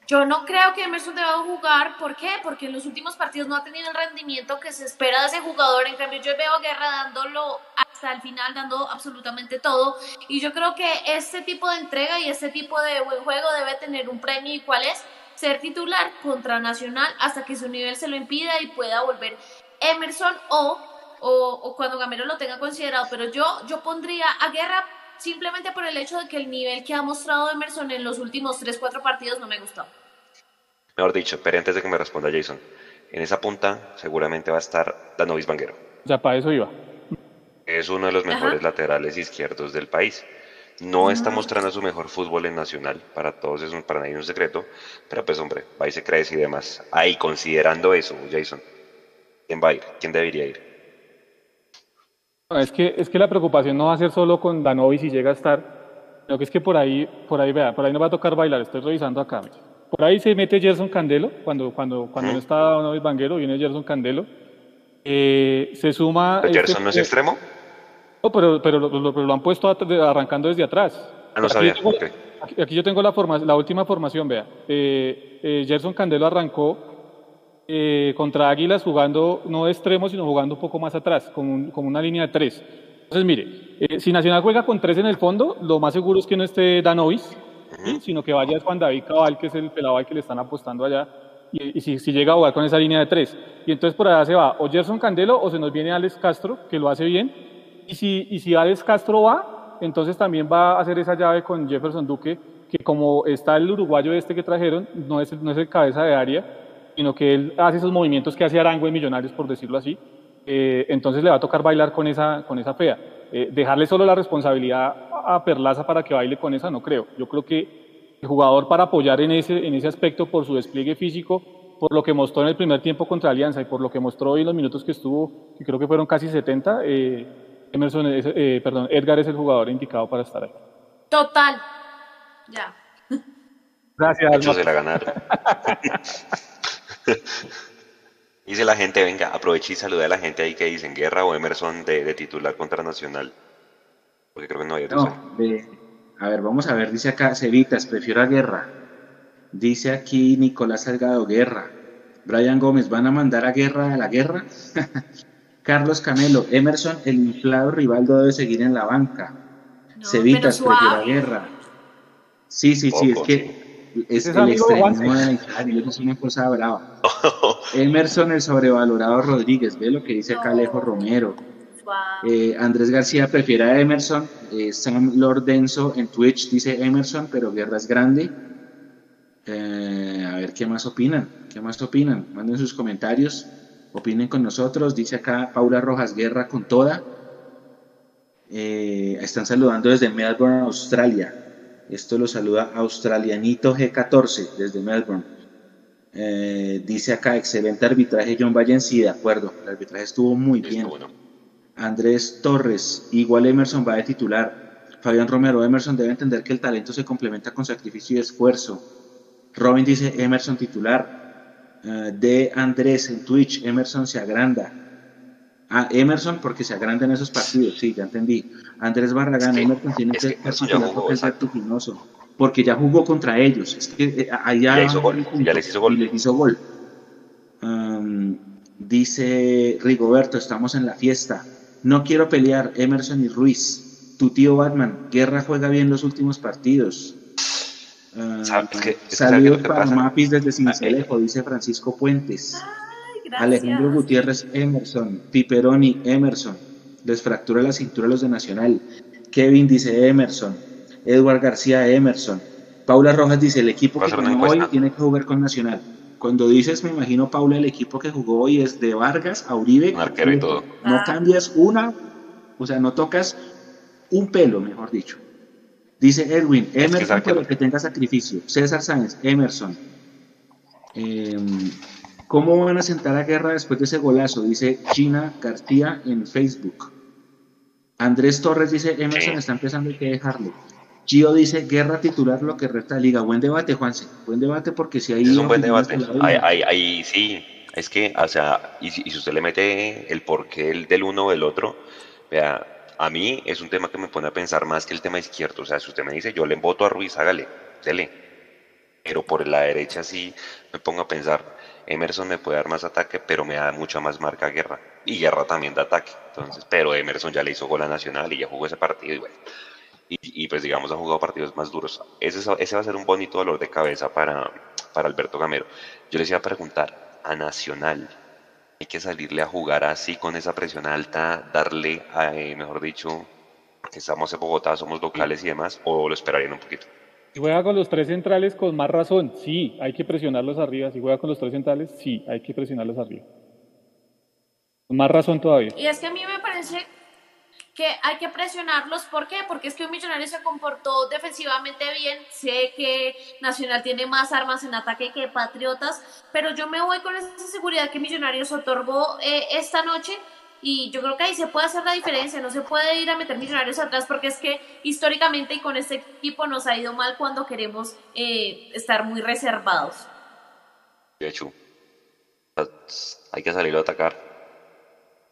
Yo no creo que Emerson deba jugar. ¿Por qué? Porque en los últimos partidos no ha tenido el rendimiento que se espera de ese jugador. En cambio, yo veo a Guerra dándolo hasta el final, dando absolutamente todo. Y yo creo que este tipo de entrega y este tipo de buen juego debe tener un premio. ¿Y cuál es? Ser titular contra Nacional hasta que su nivel se lo impida y pueda volver Emerson o, o, o cuando Gamero lo tenga considerado. Pero yo, yo pondría a Guerra simplemente por el hecho de que el nivel que ha mostrado Emerson en los últimos 3-4 partidos no me gustó. Mejor dicho, pero antes de que me responda Jason, en esa punta seguramente va a estar Danovis Banguero. Ya para eso iba. Es uno de los mejores laterales izquierdos del país. No está mostrando su mejor fútbol en Nacional, para todos es un, para nadie un secreto, pero pues hombre, va y se crece y demás. Ahí, considerando eso, Jason, ¿quién va a ir? ¿Quién debería ir? es que, es que la preocupación no va a ser solo con Danovi si llega a estar, sino que es que por ahí, por ahí, vea, por ahí no va a tocar bailar, estoy revisando acá. Por ahí se mete Gerson Candelo, cuando, cuando, cuando no está Danovi Banguero, viene Gerson Candelo. Eh, se suma... Este ¿Gerson no es extremo? No, pero, pero, lo, han puesto arrancando desde atrás. Ah, no sabía. Aquí, yo tengo la, forma, la última formación, vea. Eh, eh, Gerson Candelo arrancó eh, contra Águilas jugando no de extremo, sino jugando un poco más atrás, como, una línea de tres. Entonces, mire, eh, si Nacional juega con tres en el fondo, lo más seguro es que no esté Danovis, sino que vaya Juan David Cabal, que es el pelado al que le están apostando allá, y, si, llega a jugar con esa línea de tres. Y entonces por allá se va o Gerson Candelo o se nos viene Alex Castro, que lo hace bien. Y si, y si Alex Castro va, entonces también va a hacer esa llave con Jefferson Duque, que como está el uruguayo este que trajeron, no es, no es el cabeza de área, sino que él hace esos movimientos que hace Arango en Millonarios, por decirlo así. Eh, entonces le va a tocar bailar con esa, con esa fea. Eh, dejarle solo la responsabilidad a Perlaza para que baile con esa, no creo. Yo creo que el jugador para apoyar en ese, en ese aspecto por su despliegue físico, por lo que mostró en el primer tiempo contra Alianza y por lo que mostró hoy en los minutos que estuvo, que creo que fueron casi 70, eh, Emerson, perdón, Edgar es el jugador indicado para estar ahí. Total. Ya. Gracias. Muchos de la ganar. <laughs> Dice la gente, venga, aproveche y salude a la gente ahí que dicen Guerra o Emerson de, titular contra Nacional. Porque creo que no hay no, A ver, vamos a ver, dice acá Cevitas, prefiero a Guerra. Dice aquí Nicolás Salgado, Guerra. Brian Gómez, ¿van a mandar a Guerra a la guerra? <laughs> Carlos Camelo, Emerson, el inflado Rivaldo debe seguir en la banca. Cevitas, prefiero a Guerra. Sí, sí, sí, es que es, el extremismo de es una cosa brava. <laughs> Emerson, el sobrevalorado Rodríguez, ve lo que dice acá Alejo Romero. Eh, Andrés García prefiere a Emerson. Eh, Sam Lord Denso en Twitch dice Emerson, pero Guerra es grande. Eh, a ver qué más opinan. ¿Qué más opinan? Manden sus comentarios. Opinen con nosotros. Dice acá Paula Rojas Guerra con toda. están saludando desde Melbourne, Australia. Esto lo saluda Australianito G14 desde Melbourne. dice acá, excelente arbitraje John Vallen, sí, de acuerdo, el arbitraje estuvo muy bien. Andrés Torres, igual Emerson va de titular. Fabián Romero, Emerson debe entender que el talento se complementa con sacrificio y esfuerzo. Robin dice Emerson titular. Eh, de Andrés en Twitch, Emerson se agranda. Ah, Emerson porque se agranda en esos partidos, sí, ya entendí. Andrés Barragán, Emerson tiene que ser titular porque es vertiginoso. Porque ya jugó contra ellos. Es que eh, allá ya, hizo gol, ya les hizo gol. les hizo gol. Um, dice Rigoberto, estamos en la fiesta. No quiero pelear, Emerson y Ruiz. Tu tío Batman, Guerra juega bien los últimos partidos. Uh, saludos para Mapis desde Cincelejo, dice Francisco Puentes. Alejandro Gutiérrez Emerson, Piperoni Emerson, les fractura la cintura a los de Nacional. Kevin dice Emerson, Edward García Emerson. Paula Rojas dice, el equipo que ganó hoy tiene que jugar con Nacional. Cuando dices, me imagino, Paula, el equipo que jugó hoy es de Vargas a Uribe. Arquero y todo. No ah. cambias una, o sea, no tocas un pelo, mejor dicho. Dice Edwin, Emerson, pero que tenga sacrificio. César Sáenz, Emerson. Em, ¿Cómo van a sentar a guerra después de ese golazo? Dice Gina García en Facebook. Andrés Torres dice, Emerson está empezando, hay que dejarlo. Gio dice, guerra titular lo que resta de liga. Buen debate, Juanse. Buen debate porque si hay... Es un buen debate. Ahí, sí. Es que, o sea, y si, usted le mete el porqué el del uno o del otro, vea, a mí es un tema que me pone a pensar más que el tema izquierdo. O sea, si usted me dice, yo le voto a Ruiz, hágale, dele. Pero por la derecha sí me pongo a pensar, Emerson me puede dar más ataque, pero me da mucha más marca Guerra. Y Guerra también da ataque. Entonces, pero Emerson ya le hizo gol a Nacional y ya jugó ese partido y bueno y, pues digamos ha jugado partidos más duros. Ese, ese va a ser un bonito dolor de cabeza para, para Alberto Gamero. Yo les iba a preguntar, a Nacional, ¿hay que salirle a jugar así con esa presión alta, darle, eh, mejor dicho, porque estamos en Bogotá, somos locales y demás, o lo esperarían un poquito? Si juega con los tres centrales, con más razón, sí, hay que presionarlos arriba. Si juega con los tres centrales, sí, hay que presionarlos arriba. Con más razón todavía. Y es que a mí me parece que hay que presionarlos. ¿Por qué? Porque es que un millonario se comportó defensivamente bien. Sé que Nacional tiene más armas en ataque que Patriotas, pero yo me voy con esa seguridad que Millonarios otorgó eh, esta noche. Y yo creo que ahí se puede hacer la diferencia, no se puede ir a meter millonarios atrás porque es que históricamente y con este equipo nos ha ido mal cuando queremos eh, estar muy reservados. De hecho, hay que salir a atacar.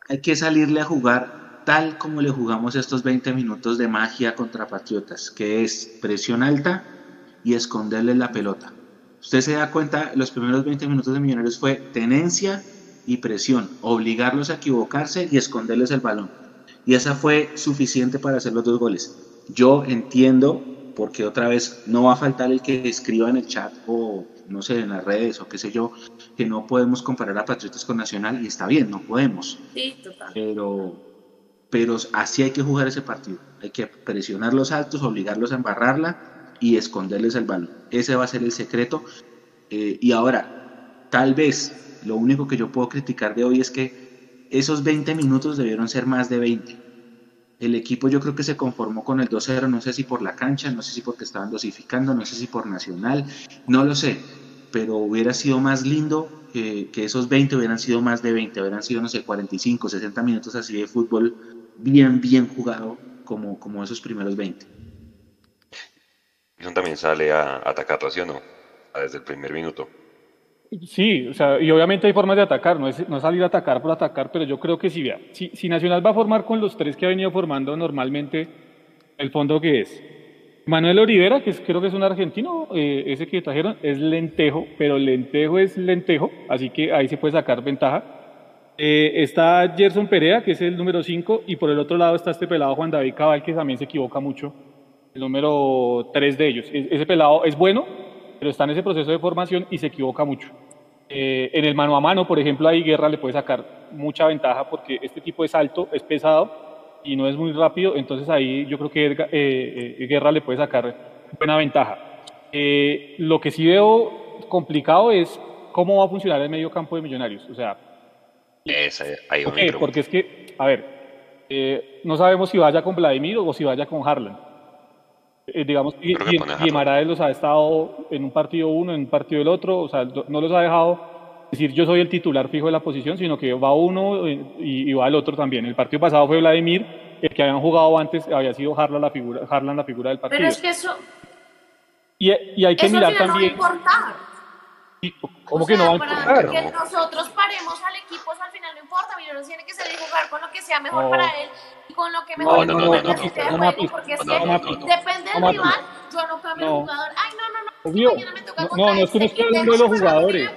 Hay que salirle a jugar tal como le jugamos estos 20 minutos de magia contra Patriotas, que es presión alta y esconderle la pelota. Usted se da cuenta, los primeros 20 minutos de Millonarios fue tenencia y presión, obligarlos a equivocarse y esconderles el balón. Y esa fue suficiente para hacer los dos goles. Yo entiendo, porque otra vez no va a faltar el que escriba en el chat o no sé, en las redes o qué sé yo, que no podemos comparar a Patriotas con Nacional y está bien, no podemos. Sí, total. Pero pero así hay que jugar ese partido. Hay que presionar los altos, obligarlos a embarrarla y esconderles el balón. Ese va a ser el secreto. Eh, y ahora, tal vez lo único que yo puedo criticar de hoy es que esos 20 minutos debieron ser más de 20. El equipo yo creo que se conformó con el 2-0, no sé si por la cancha, no sé si porque estaban dosificando, no sé si por Nacional, no lo sé, pero hubiera sido más lindo que, esos 20 hubieran sido más de 20, hubieran sido, no sé, 45, 60 minutos así de fútbol bien, bien jugado como, como esos primeros 20. Eso también sale a, atacar, ¿sí o no? Desde el primer minuto. Sí, o sea, y obviamente hay formas de atacar, no es, no salir a atacar por atacar, pero yo creo que sí, vea, si, si, Nacional va a formar con los tres que ha venido formando normalmente, el fondo que es Manuel Olivera, que es, creo que es un argentino, eh, ese que trajeron, es lentejo, pero lentejo es lentejo, así que ahí se puede sacar ventaja. Eh, está Gerson Perea, que es el número 5, y por el otro lado está este pelado Juan David Cabal, que también se equivoca mucho, el número 3 de ellos. ese pelado es bueno, pero está en ese proceso de formación y se equivoca mucho. Eh, en el mano a mano, por ejemplo, ahí Guerra le puede sacar mucha ventaja porque este tipo es alto, es pesado y no es muy rápido, entonces ahí yo creo que eh, Guerra le puede sacar buena ventaja. lo que sí veo complicado es cómo va a funcionar el medio campo de Millonarios. O sea, ahí porque es que, a ver, no sabemos si vaya con Vladimir o si vaya con Harlan. Eh, digamos, y, y, los ha estado en un partido uno, en un partido el otro, o sea, no los ha dejado decir yo soy el titular fijo de la posición, sino que va uno eh, y, va el otro también. El partido pasado fue Vladimir, el que habían jugado antes había sido Harlan la figura, Harlan la figura del partido. Pero es que eso... Y, y hay que mirar también... ¿Cómo que no va a importar? Que nosotros paremos al equipo, al final no importa, Millonarios tiene que salir a jugar con lo que sea mejor para él y con lo que mejor no, no, no, no, porque es que depende del rival, yo no cambio el jugador. Ay, no, no, no, Obvio. No, no, es que no estoy hablando de los jugadores.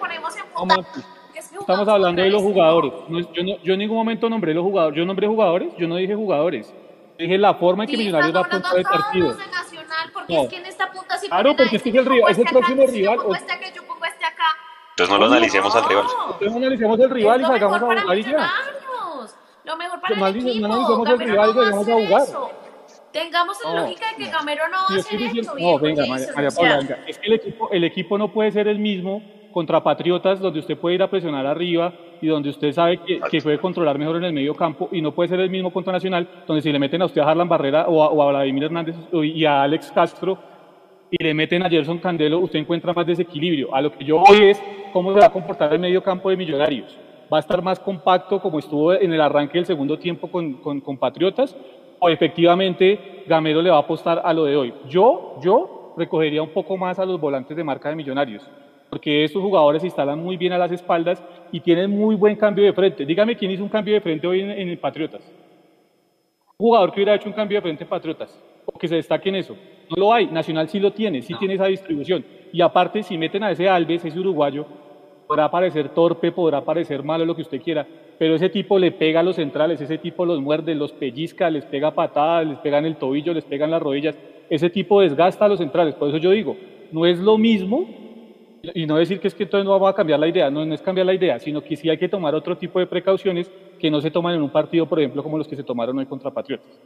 Estamos hablando de los jugadores. yo, no, yo en ningún momento nombré los jugadores. Yo nombré jugadores, yo no dije jugadores. Dije la forma en que Millonarios va a apuntar el partido. Porque es que en esta punta sí Claro, porque es que es el, rival, es el próximo rival. Entonces no lo analicemos al rival. Entonces no analicemos el rival y salgamos a jugar y ya. Lo mejor para el equipo. No analicemos el rival y salgamos a jugar. Tengamos la lógica de que Gamero no va a hacer eso. No, venga, María, Paula, venga. Es que el equipo, el equipo no puede ser el mismo contra Patriotas, donde usted puede ir a presionar arriba y donde usted sabe que, que, puede controlar mejor en el medio campo, y no puede ser el mismo contra Nacional, donde si le meten a usted a Harlan Barrera o a, o a Vladimir Hernández y a Alex Castro, y le meten a Gerson Candelo, usted encuentra más desequilibrio. A lo que yo voy es cómo se va a comportar el medio campo de Millonarios. ¿Va a estar más compacto como estuvo en el arranque del segundo tiempo con, con, Patriotas? ¿O efectivamente Gamero le va a apostar a lo de hoy? Yo, yo recogería un poco más a los volantes de marca de Millonarios, porque estos jugadores se instalan muy bien a las espaldas y tienen muy buen cambio de frente. Dígame quién hizo un cambio de frente hoy en, en el Patriotas. Un jugador que hubiera hecho un cambio de frente en Patriotas, o que se destaque en eso. No lo hay, Nacional sí lo tiene, sí tiene esa distribución. Y aparte, si meten a ese Alves, ese uruguayo, podrá parecer torpe, podrá parecer malo, lo que usted quiera, pero ese tipo le pega a los centrales, ese tipo los muerde, los pellizca, les pega patadas, les pega en el tobillo, les pega en las rodillas, ese tipo desgasta a los centrales. Por eso yo digo, no es lo mismo, y no decir que es que entonces no vamos a cambiar la idea, no, no es cambiar la idea, sino que sí hay que tomar otro tipo de precauciones que no se toman en un partido, por ejemplo, como los que se tomaron hoy contra Patriotas.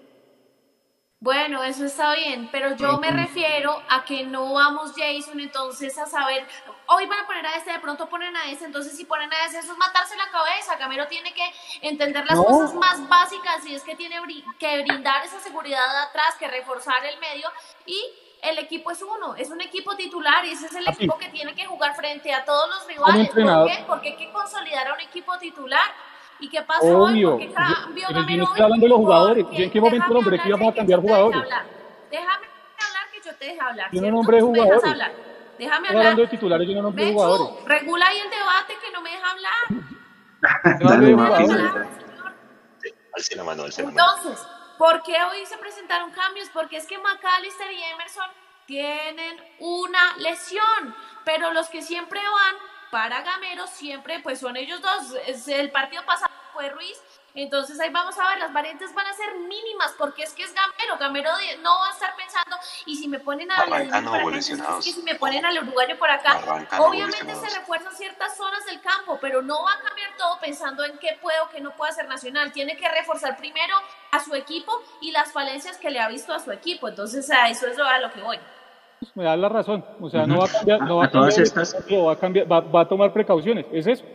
Bueno, eso está bien, pero yo me refiero a que no vamos, Jason, entonces a saber, hoy van a poner a este, de pronto ponen a este, entonces si ponen a este, eso es matarse la cabeza. Camero tiene que entender las cosas más básicas y es que tiene que brindar esa seguridad atrás, que reforzar el medio y el equipo es uno, es un equipo titular y ese es el equipo que tiene que jugar frente a todos los rivales. ¿Por qué? Porque hay que consolidar a un equipo titular ¿Y qué pasó Obvio. hoy? cambió yo, yo no estoy hablando de los jugadores. ¿Y en qué momento nombré que íbamos a cambiar jugadores? Déjame hablar que yo te deje hablar. Yo no nombré jugadores. Déjame hablar. hablando de titulares, yo no nombré jugadores. Regula ahí el debate que no me deja hablar. <laughs> Dale, la mano, Entonces, ¿por qué hoy se presentaron cambios? Porque es que McAllister y Emerson tienen una lesión, pero los que siempre van para Gamero siempre pues son ellos dos. El partido pasado fue Ruiz. Entonces ahí vamos a ver, las variantes van a ser mínimas porque es que es Gamero. Gamero no va a estar pensando y si me ponen a si me ponen al uruguayo por acá, obviamente se refuerzan ciertas zonas del campo, pero no va a cambiar todo pensando en qué puedo, qué no puede hacer Nacional. Tiene que reforzar primero a su equipo y las falencias que le ha visto a su equipo. Entonces a eso es a lo que voy me da la razón. O sea, no va a cambiar, no va a, cambiar, estas... va a, cambiar va, a tomar precauciones. Es eso.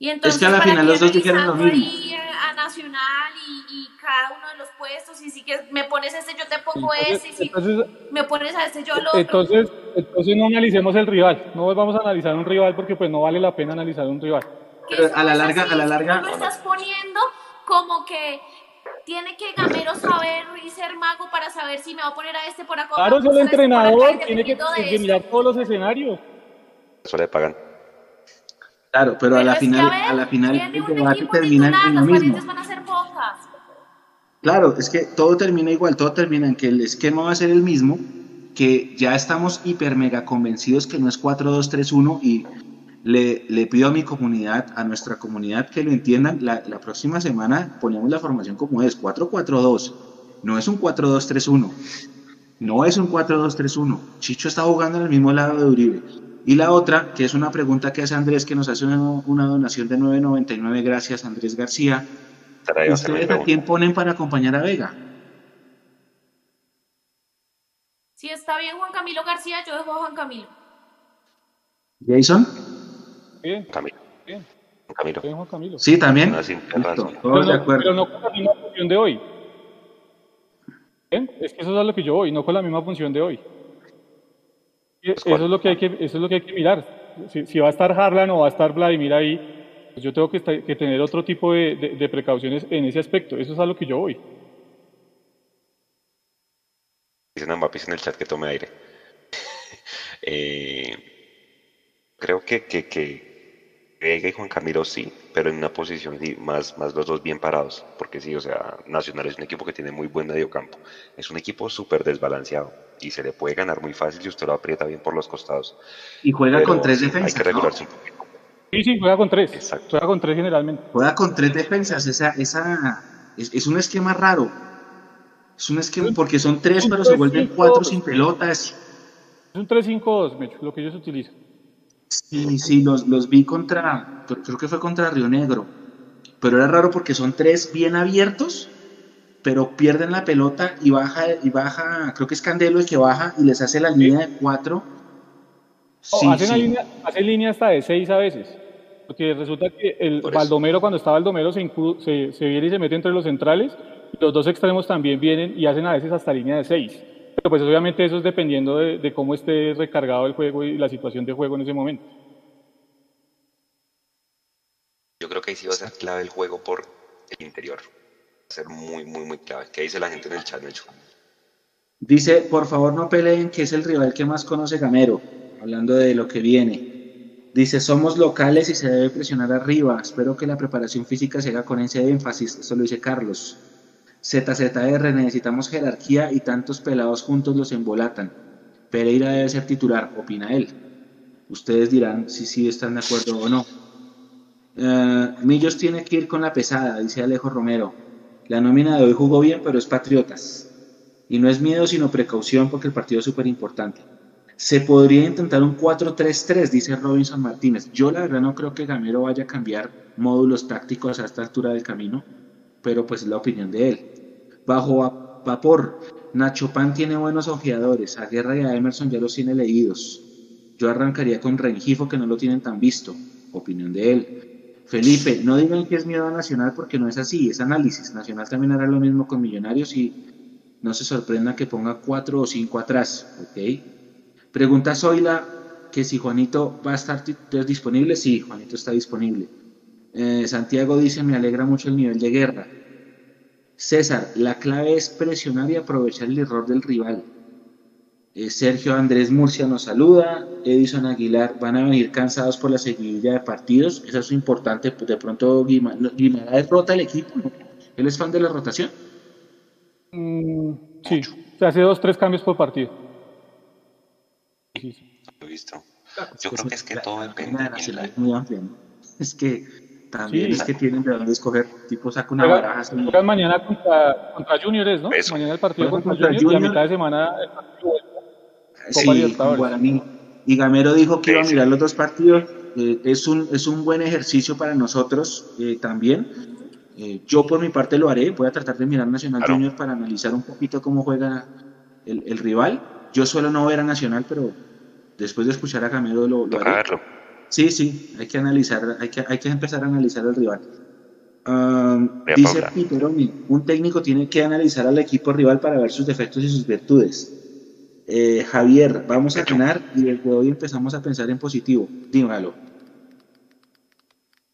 Y entonces, es que a la final los dos dijeron lo mismo. A Nacional y, y, cada uno de los puestos, y si que me pones este, yo te pongo ese, y si me pones a este, yo lo otro. Entonces, entonces no analicemos el rival, no vamos a analizar un rival porque pues no vale la pena analizar un rival. Pero a la larga, a la larga... Lo estás poniendo como que tiene que Gamero saber y ser mago para saber si me va a poner a este por acá. Claro, es el entrenador, tiene que, que mirar todos los escenarios. Eso le pagan. Claro, pero, a la final, a, la final el debate termina en lo mismo. Van a ser pocas. Claro, es que todo termina igual, todo termina en que el esquema va a ser el mismo, que ya estamos hiper mega convencidos que no es 4-2-3-1 y le, le, pido a mi comunidad, a nuestra comunidad que lo entiendan, la, la próxima semana ponemos la formación como es, 4-4-2, no es un 4-2-3-1. No es un 4-2-3-1. Chicho está jugando en el mismo lado de Uribe. Y la otra, que es una pregunta que hace Andrés, que nos hace una, donación de 9.99, gracias Andrés García. ¿Ustedes a quién ponen para acompañar a Vega? Si está bien Juan Camilo García, yo dejo a Juan Camilo. ¿Jason? Bien. Camilo. Bien. Camilo. Bien, Juan Camilo. Sí, también. No, pero, no, pero no con la misma función de hoy. ¿Bien? Es que eso es lo que yo voy, no con la misma función de hoy. Pues, eso es lo que hay que, eso es lo que hay que mirar. Si, va a estar Harlan o va a estar Vladimir ahí, pues yo tengo que, que tener otro tipo de, de, precauciones en ese aspecto. Eso es a lo que yo voy. Dicen a en el chat que tome aire. <laughs> eh, creo que, que, que Vega y Juan Camilo sí, pero en una posición más, más los dos bien parados, porque sí, o sea, Nacional es un equipo que tiene muy buen mediocampo, es un equipo súper desbalanceado y se le puede ganar muy fácil si usted lo aprieta bien por los costados. Y juega con tres defensas. Hay que regularse un poquito. Sí, sí, juega con tres. Exacto. Juega con tres generalmente. Juega con tres defensas, esa, esa, es, un esquema raro. Es un esquema porque son tres, pero se vuelven cuatro sin pelotas. Es un 3-5-2, lo que ellos utilizan. Sí, sí, los, los vi contra, creo que fue contra Río Negro, pero era raro porque son tres bien abiertos, pero pierden la pelota y baja, y baja, creo que es Candelo el que baja y les hace la línea de cuatro. Sí, hacen, Línea, línea hasta de seis a veces, porque resulta que el Baldomero, cuando está Baldomero, se, se, se viene y se mete entre los centrales, los dos extremos también vienen y hacen a veces hasta línea de seis. Pero pues obviamente eso es dependiendo de, cómo esté recargado el juego y la situación de juego en ese momento. Yo creo que ahí sí va a ser clave el juego por el interior. Va a ser muy, muy, muy clave. ¿Qué dice la gente en el chat, Mecho? Dice, por favor no peleen, que es el rival que más conoce Gamero, hablando de lo que viene. Dice, somos locales y se debe presionar arriba. Espero que la preparación física se haga con ese énfasis. Eso lo dice Carlos. ZZR, necesitamos jerarquía y tantos pelados juntos los embolatan. Pereira debe ser titular, opina él. Ustedes dirán si sí están de acuerdo o no. Eh, Millos tiene que ir con la pesada, dice Alejo Romero. La nómina de hoy jugó bien, pero es Patriotas. Y no es miedo, sino precaución, porque el partido es súper importante. Se podría intentar un 4-3-3, dice Robinson Martínez. Yo la verdad no creo que Gamero vaya a cambiar módulos tácticos a esta altura del camino pero pues es la opinión de él. Bajo vapor, Nacho Pan tiene buenos ojeadores, a Guerra y a Emerson ya los tiene leídos. Yo arrancaría con Rengifo que no lo tienen tan visto, opinión de él. Felipe, no digan que es miedo a Nacional porque no es así, es análisis. Nacional también hará lo mismo con Millonarios y no se sorprenda que ponga cuatro o cinco atrás, ¿ok? Pregunta Zoila que si Juanito va a estar disponible. Sí, Juanito está disponible. Eh, Santiago dice, me alegra mucho el nivel de guerra. César, la clave es presionar y aprovechar el error del rival. Eh, Sergio Andrés Murcia nos saluda. Edison Aguilar, van a venir cansados por la seguidilla de partidos. Eso es importante. De pronto Guimara rota el equipo. ¿Él es fan de la rotación? Mm, sí, se hace dos, tres cambios por partido. Sí. Lo he visto. Yo creo que es que todo depende de la... muy amplia, Es que también es que tienen de dónde escoger. Tipo, saca una baraja. Juegan mañana contra, contra Juniors, ¿no? Mañana el partido contra, Juniors, y a mitad de semana el partido Sí, Guaraní. Y Gamero dijo que iba a mirar los dos partidos. Eh, es, un, es un buen ejercicio para nosotros eh, también. Eh, yo por mi parte lo haré. Voy a tratar de mirar Nacional Juniors para analizar un poquito cómo juega el, el, rival. Yo suelo no ver a Nacional, pero después de escuchar a Gamero lo, lo haré. Sí, sí, hay que analizar, hay que, hay que empezar a analizar al rival. dice Piteroni, un técnico tiene que analizar al equipo rival para ver sus defectos y sus virtudes. Eh, Javier, vamos a ganar y desde hoy empezamos a pensar en positivo. Dígalo.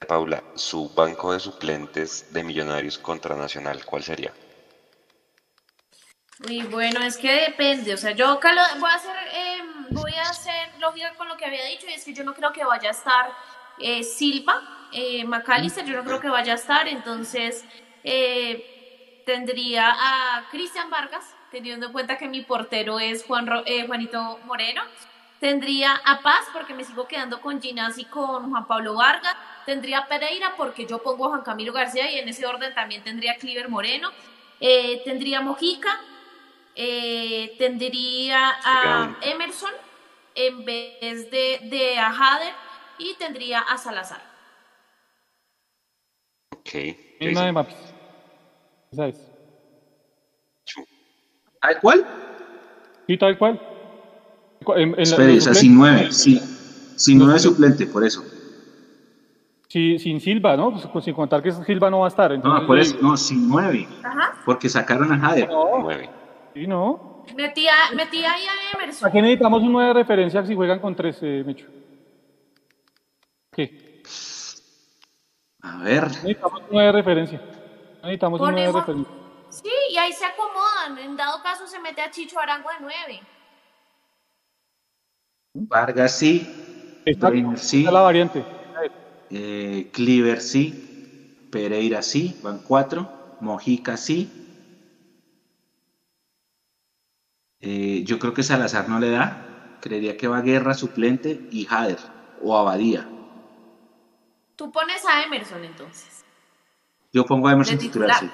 Paula, su banco de suplentes de Millonarios contra Nacional, ¿cuál sería? Uy, bueno, es que depende. O sea, yo voy a hacer, em, voy a hacer lógica con lo que había dicho y es que yo no creo que vaya a estar eh, Silva, eh, McAllister, yo no creo que vaya a estar. Entonces, eh, tendría a Cristian Vargas, teniendo en cuenta que mi portero es Juan, eh, Juanito Moreno. Tendría a Paz, porque me sigo quedando con Ginás y con Juan Pablo Vargas. Tendría a Pereira, porque yo pongo a Juan Camilo García y en ese orden también tendría a Cliver Moreno. tendría a Mojica, eh, tendría a Emerson en vez de, de a Hader y tendría a Salazar. Ok. Misma de Mapis. Esa es. ¿Tal cual? Sí, tal cual. En, Espere, o sea, sin nueve, sí. Sin nueve suplente, por eso. Sí, sin Silva, ¿no? Pues, sin contar que Silva no va a estar. Entonces, no, por eso, no, sin nueve. Ajá. Porque sacaron a Jader. No. Nueve. Sí, no. Metí, metí ahí a Emerson. Aquí necesitamos un nueve de referencia si juegan con tres, eh, Mecho. ¿Qué? A ver. Necesitamos un nueve de referencia. Necesitamos un nueve de referencia. Sí, y ahí se acomodan. En dado caso se mete a Chicho Arango de nueve. Vargas sí. Está, sí. la variante. Eh, Cleaver sí. Pereira sí. Van cuatro. Mojica sí. Eh, yo creo que Salazar no le da. Creería que va Guerra, suplente y Jader o Abadía. Tú pones a Emerson entonces. Yo pongo a Emerson titular, sí.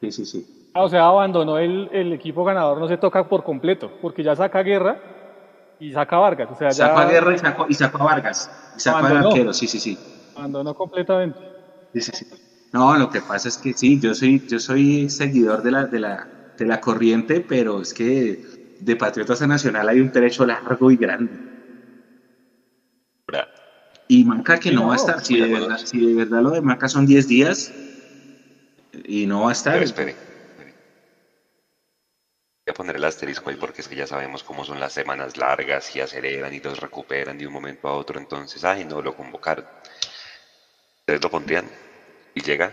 Sí, sí, sí. Ah, o sea, abandonó el, el, equipo ganador, no se toca por completo, porque ya saca Guerra y saca Vargas. O sea, ya... Saca Guerra y saca, y saca Vargas. Y saca al arquero, sí, sí, sí. Abandonó completamente. Sí, sí, sí. No, lo que pasa es que sí, yo soy, yo soy seguidor de la, de la, de la corriente, pero es que de Patriotas a Nacional hay un trecho largo y grande. Y Maca que no, va a estar, si de, verdad, si de verdad lo de Maca son 10 días y no va a estar. Pero espere. Voy a poner el asterisco ahí porque es que ya sabemos cómo son las semanas largas y aceleran y los recuperan de un momento a otro. Entonces, ay, no lo convocaron. ¿Ustedes lo pondrían? ¿Y llega?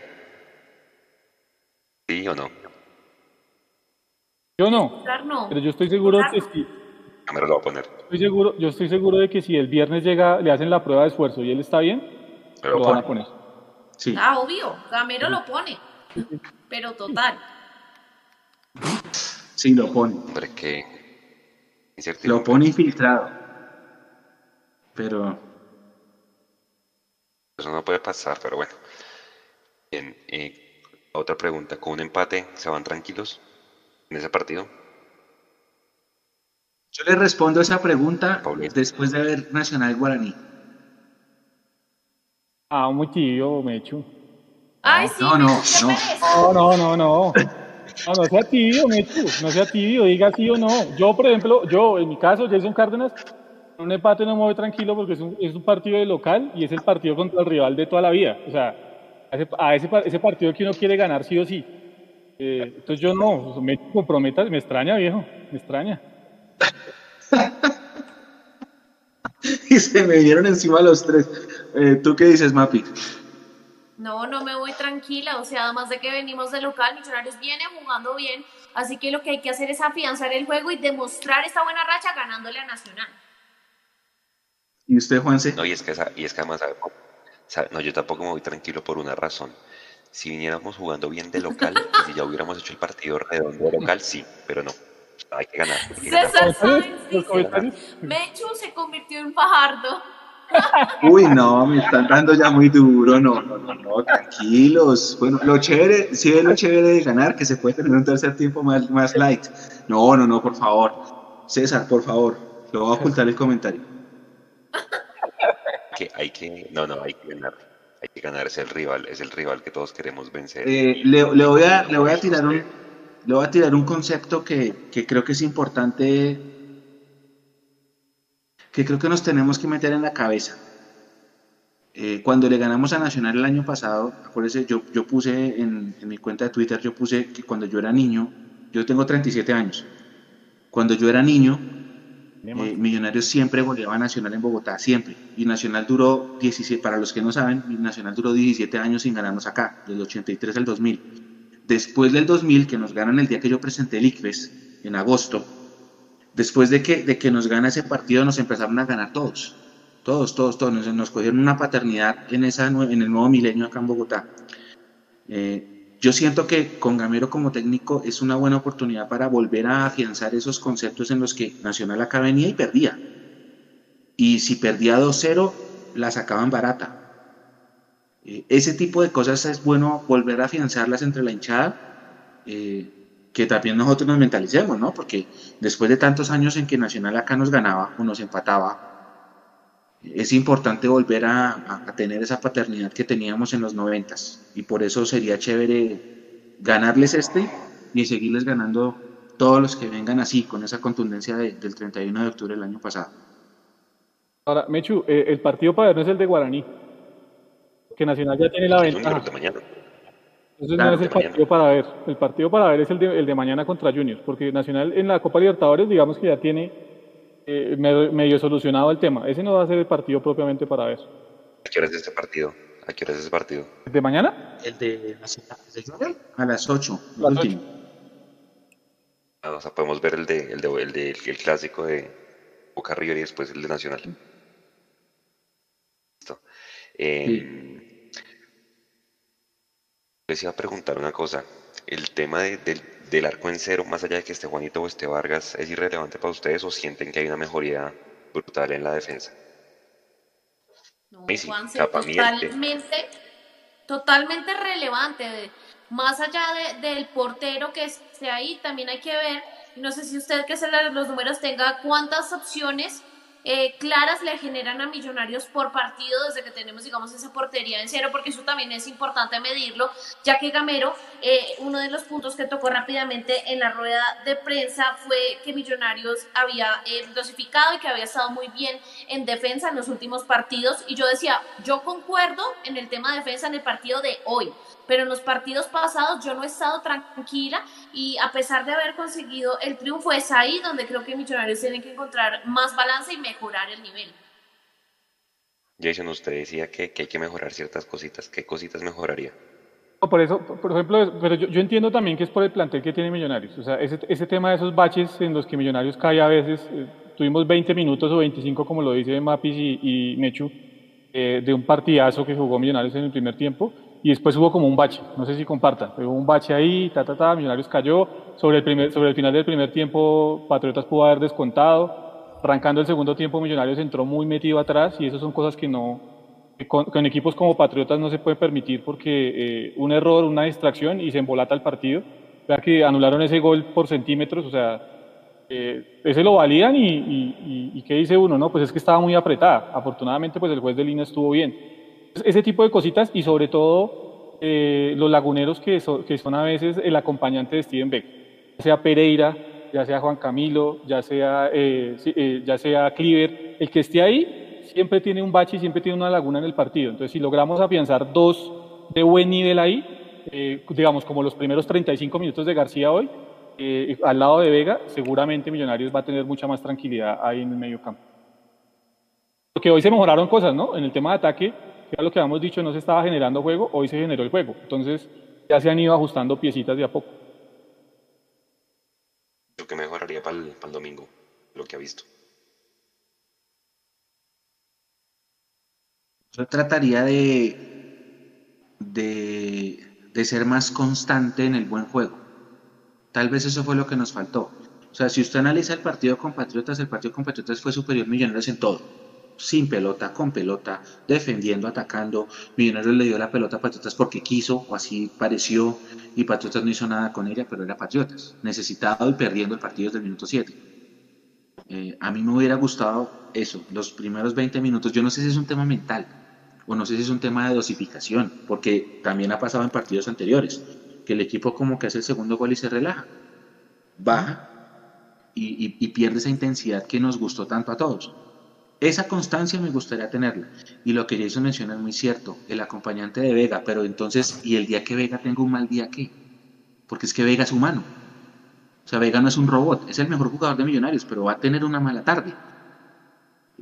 ¿Sí o no? Yo no. Pero yo estoy seguro que sí. Lo va a poner. Estoy seguro, yo estoy seguro de que si el viernes llega, le hacen la prueba de esfuerzo y él está bien, lo, van a poner. Sí. Ah, obvio. Gamero lo pone. Pero total. Sí, lo pone. Hombre, que. Lo pone infiltrado. Pero. Eso no puede pasar, pero bueno. Bien, eh, otra pregunta. ¿Con un empate se van tranquilos? En ese partido? Yo le respondo esa pregunta después de ver Nacional Guaraní. Ah, muy tío, Mechu. Ay, sí, no, no, no. No, no, no, no. No, sea tibio, Mechu, no sea tibio, diga sí o no. Yo, por ejemplo, yo, en mi caso, Jason Cárdenas, un empate no me voy tranquilo porque es un, es un partido de local y es el partido contra el rival de toda la vida. O sea, a ese, a ese partido que uno quiere ganar sí o sí. Eh, entonces yo no, me comprometas, me extraña, viejo, me extraña. <laughs> y se me vinieron encima los tres. Eh, ¿Tú qué dices, Mapi? No, no me voy tranquila, o sea, además de que venimos de local, Millonarios viene jugando bien, así que lo que hay que hacer es afianzar el juego y demostrar esta buena racha ganándole a Nacional. ¿Y usted, Juanse? No, y es que, y es que además, no, yo tampoco me voy tranquilo por una razón si viniéramos jugando bien de local y <laughs> si ya hubiéramos hecho el partido redondo de local, sí, pero no. Hay que ganar. César Sáenz Mechu se convirtió en Fajardo. <laughs> Uy, no, me están dando ya muy duro, no, no, no, no, tranquilos. Bueno, lo chévere, sí es lo chévere de ganar, que se puede tener un tercer tiempo más, más light. No, no, no, por favor. César, por favor, lo voy a ocultar el comentario. Que hay que, no, no, hay que ganar hay que ganar, es el rival, es el rival que todos queremos vencer. Eh, le, voy a, le voy a tirar un, le voy a tirar un concepto que, creo que es importante, que creo que nos tenemos que meter en la cabeza. Eh, cuando le ganamos a Nacional el año pasado, acuérdense, yo, yo puse en mi cuenta de Twitter, yo puse que cuando yo era niño, yo tengo 37 años, cuando yo era niño, eh, Millonarios siempre goleaba a Nacional en Bogotá, siempre. Y Nacional duró 17, para los que no saben, Nacional duró 17 años sin ganarnos acá, del 83 al 2000. Después del 2000, que nos ganan el día que yo presenté el ICFES, en agosto, después de que, de que nos gana ese partido, nos empezaron a ganar todos. Todos, todos, todos. Nos, nos cogieron una paternidad en, esa, en el nuevo milenio acá en Bogotá. Eh, yo siento que con Gamero como técnico es una buena oportunidad para volver a afianzar esos conceptos en los que Nacional acá venía y perdía. Y si perdía 2-0, la sacaban barata. Eh, ese tipo de cosas es bueno volver a afianzarlas entre la hinchada. Eh, que también nosotros nos mentalicemos, ¿no? Porque después de tantos años en que Nacional acá nos ganaba o nos empataba, es importante volver a, tener esa paternidad que teníamos en los noventas. Y por eso sería chévere ganarles este y seguirles ganando todos los que vengan así, con esa contundencia del 31 de octubre del año pasado. Ahora, Mechu, eh, el partido para ver no es el de Guaraní, que Nacional ya tiene la ventaja. Entonces no es el partido para ver. El partido para ver es el de, el de mañana contra Juniors, porque Nacional en la Copa Libertadores, digamos que ya tiene eh, medio, solucionado el tema. Ese no va a ser el partido propiamente para ver. ¿A qué hora es este partido? ¿A qué hora es ese partido? ¿El de mañana? El de Nacional. A las 8. Ah, o sea, podemos ver el de, el de, el de el clásico de Boca River y después el de Nacional. Listo. Eh, les iba a preguntar una cosa. El tema del arco en cero, más allá de que esté Juanito o esté Vargas, ¿es irrelevante para ustedes o sienten que hay una mejoría brutal en la defensa? No, totalmente, totalmente relevante. Más allá del portero que esté ahí, también hay que ver, no sé si usted que se los números tenga cuántas opciones eh, claras le generan a Millonarios por partido desde que tenemos, digamos, esa portería en cero, porque eso también es importante medirlo, ya que Gamero, eh, uno de los puntos que tocó rápidamente en la rueda de prensa fue que Millonarios había eh, dosificado y que había estado muy bien en defensa en los últimos partidos, y yo decía, yo concuerdo en el tema de defensa en el partido de hoy, pero en los partidos pasados yo no he estado tranquila y a pesar de haber conseguido el triunfo es ahí donde creo que Millonarios tienen que encontrar más balance y mejorar el nivel. Jason, usted decía que, hay que mejorar ciertas cositas. ¿Qué cositas mejoraría? Por eso, por ejemplo, pero yo, entiendo también que es por el plantel que tiene Millonarios. O sea, ese, ese tema de esos baches en los que Millonarios cae a veces, eh, tuvimos 20 minutos o 25, como lo dice Mapis y, Mechu, eh, de un partidazo que jugó Millonarios en el primer tiempo, y después hubo como un bache, no sé si compartan, hubo un bache ahí, ta, ta, ta, Millonarios cayó, sobre el, primer, sobre el final del primer tiempo Patriotas pudo haber descontado, arrancando el segundo tiempo Millonarios entró muy metido atrás y eso son cosas que no, con, equipos como Patriotas no se puede permitir porque eh, un error, una distracción y se embolata el partido, vea que anularon ese gol por centímetros, o sea, eh, ese lo valían y, y, y, ¿qué dice uno? No, pues es que estaba muy apretada, afortunadamente pues el juez de línea estuvo bien ese tipo de cositas y sobre todo eh, los laguneros que, que, son a veces el acompañante de Steven Beck, ya sea Pereira, ya sea Juan Camilo, ya sea, eh, eh, ya sea Cliver, el que esté ahí siempre tiene un bache y siempre tiene una laguna en el partido. Entonces, si logramos afianzar dos de buen nivel ahí, digamos como los primeros 35 minutos de García hoy, al lado de Vega, seguramente Millonarios va a tener mucha más tranquilidad ahí en el medio campo. Porque hoy se mejoraron cosas, ¿no? En el tema de ataque, ya lo que habíamos dicho, no se estaba generando juego, hoy se generó el juego. Entonces ya se han ido ajustando piecitas de a poco. Lo que mejoraría para el, domingo, lo que ha visto. Yo trataría de, de, de, ser más constante en el buen juego. Tal vez eso fue lo que nos faltó. O sea, si usted analiza el partido con Patriotas, el partido con Patriotas fue superior Millonarios en todo sin pelota, con pelota, defendiendo, atacando. Millonarios le dio la pelota a Patriotas porque quiso, o así pareció, y Patriotas no hizo nada con ella, pero era Patriotas, necesitado y perdiendo el partido desde el minuto 7. Eh, a mí me hubiera gustado eso, los primeros 20 minutos. Yo no sé si es un tema mental o no sé si es un tema de dosificación, porque también ha pasado en partidos anteriores, que el equipo como que hace el segundo gol y se relaja, baja y pierde esa intensidad que nos gustó tanto a todos. Esa constancia me gustaría tenerla. Y lo que Jason menciona es muy cierto, el acompañante de Vega, pero entonces, ¿y el día que Vega tenga un mal día qué? Porque es que Vega es humano. O sea, Vega no es un robot, es el mejor jugador de Millonarios, pero va a tener una mala tarde.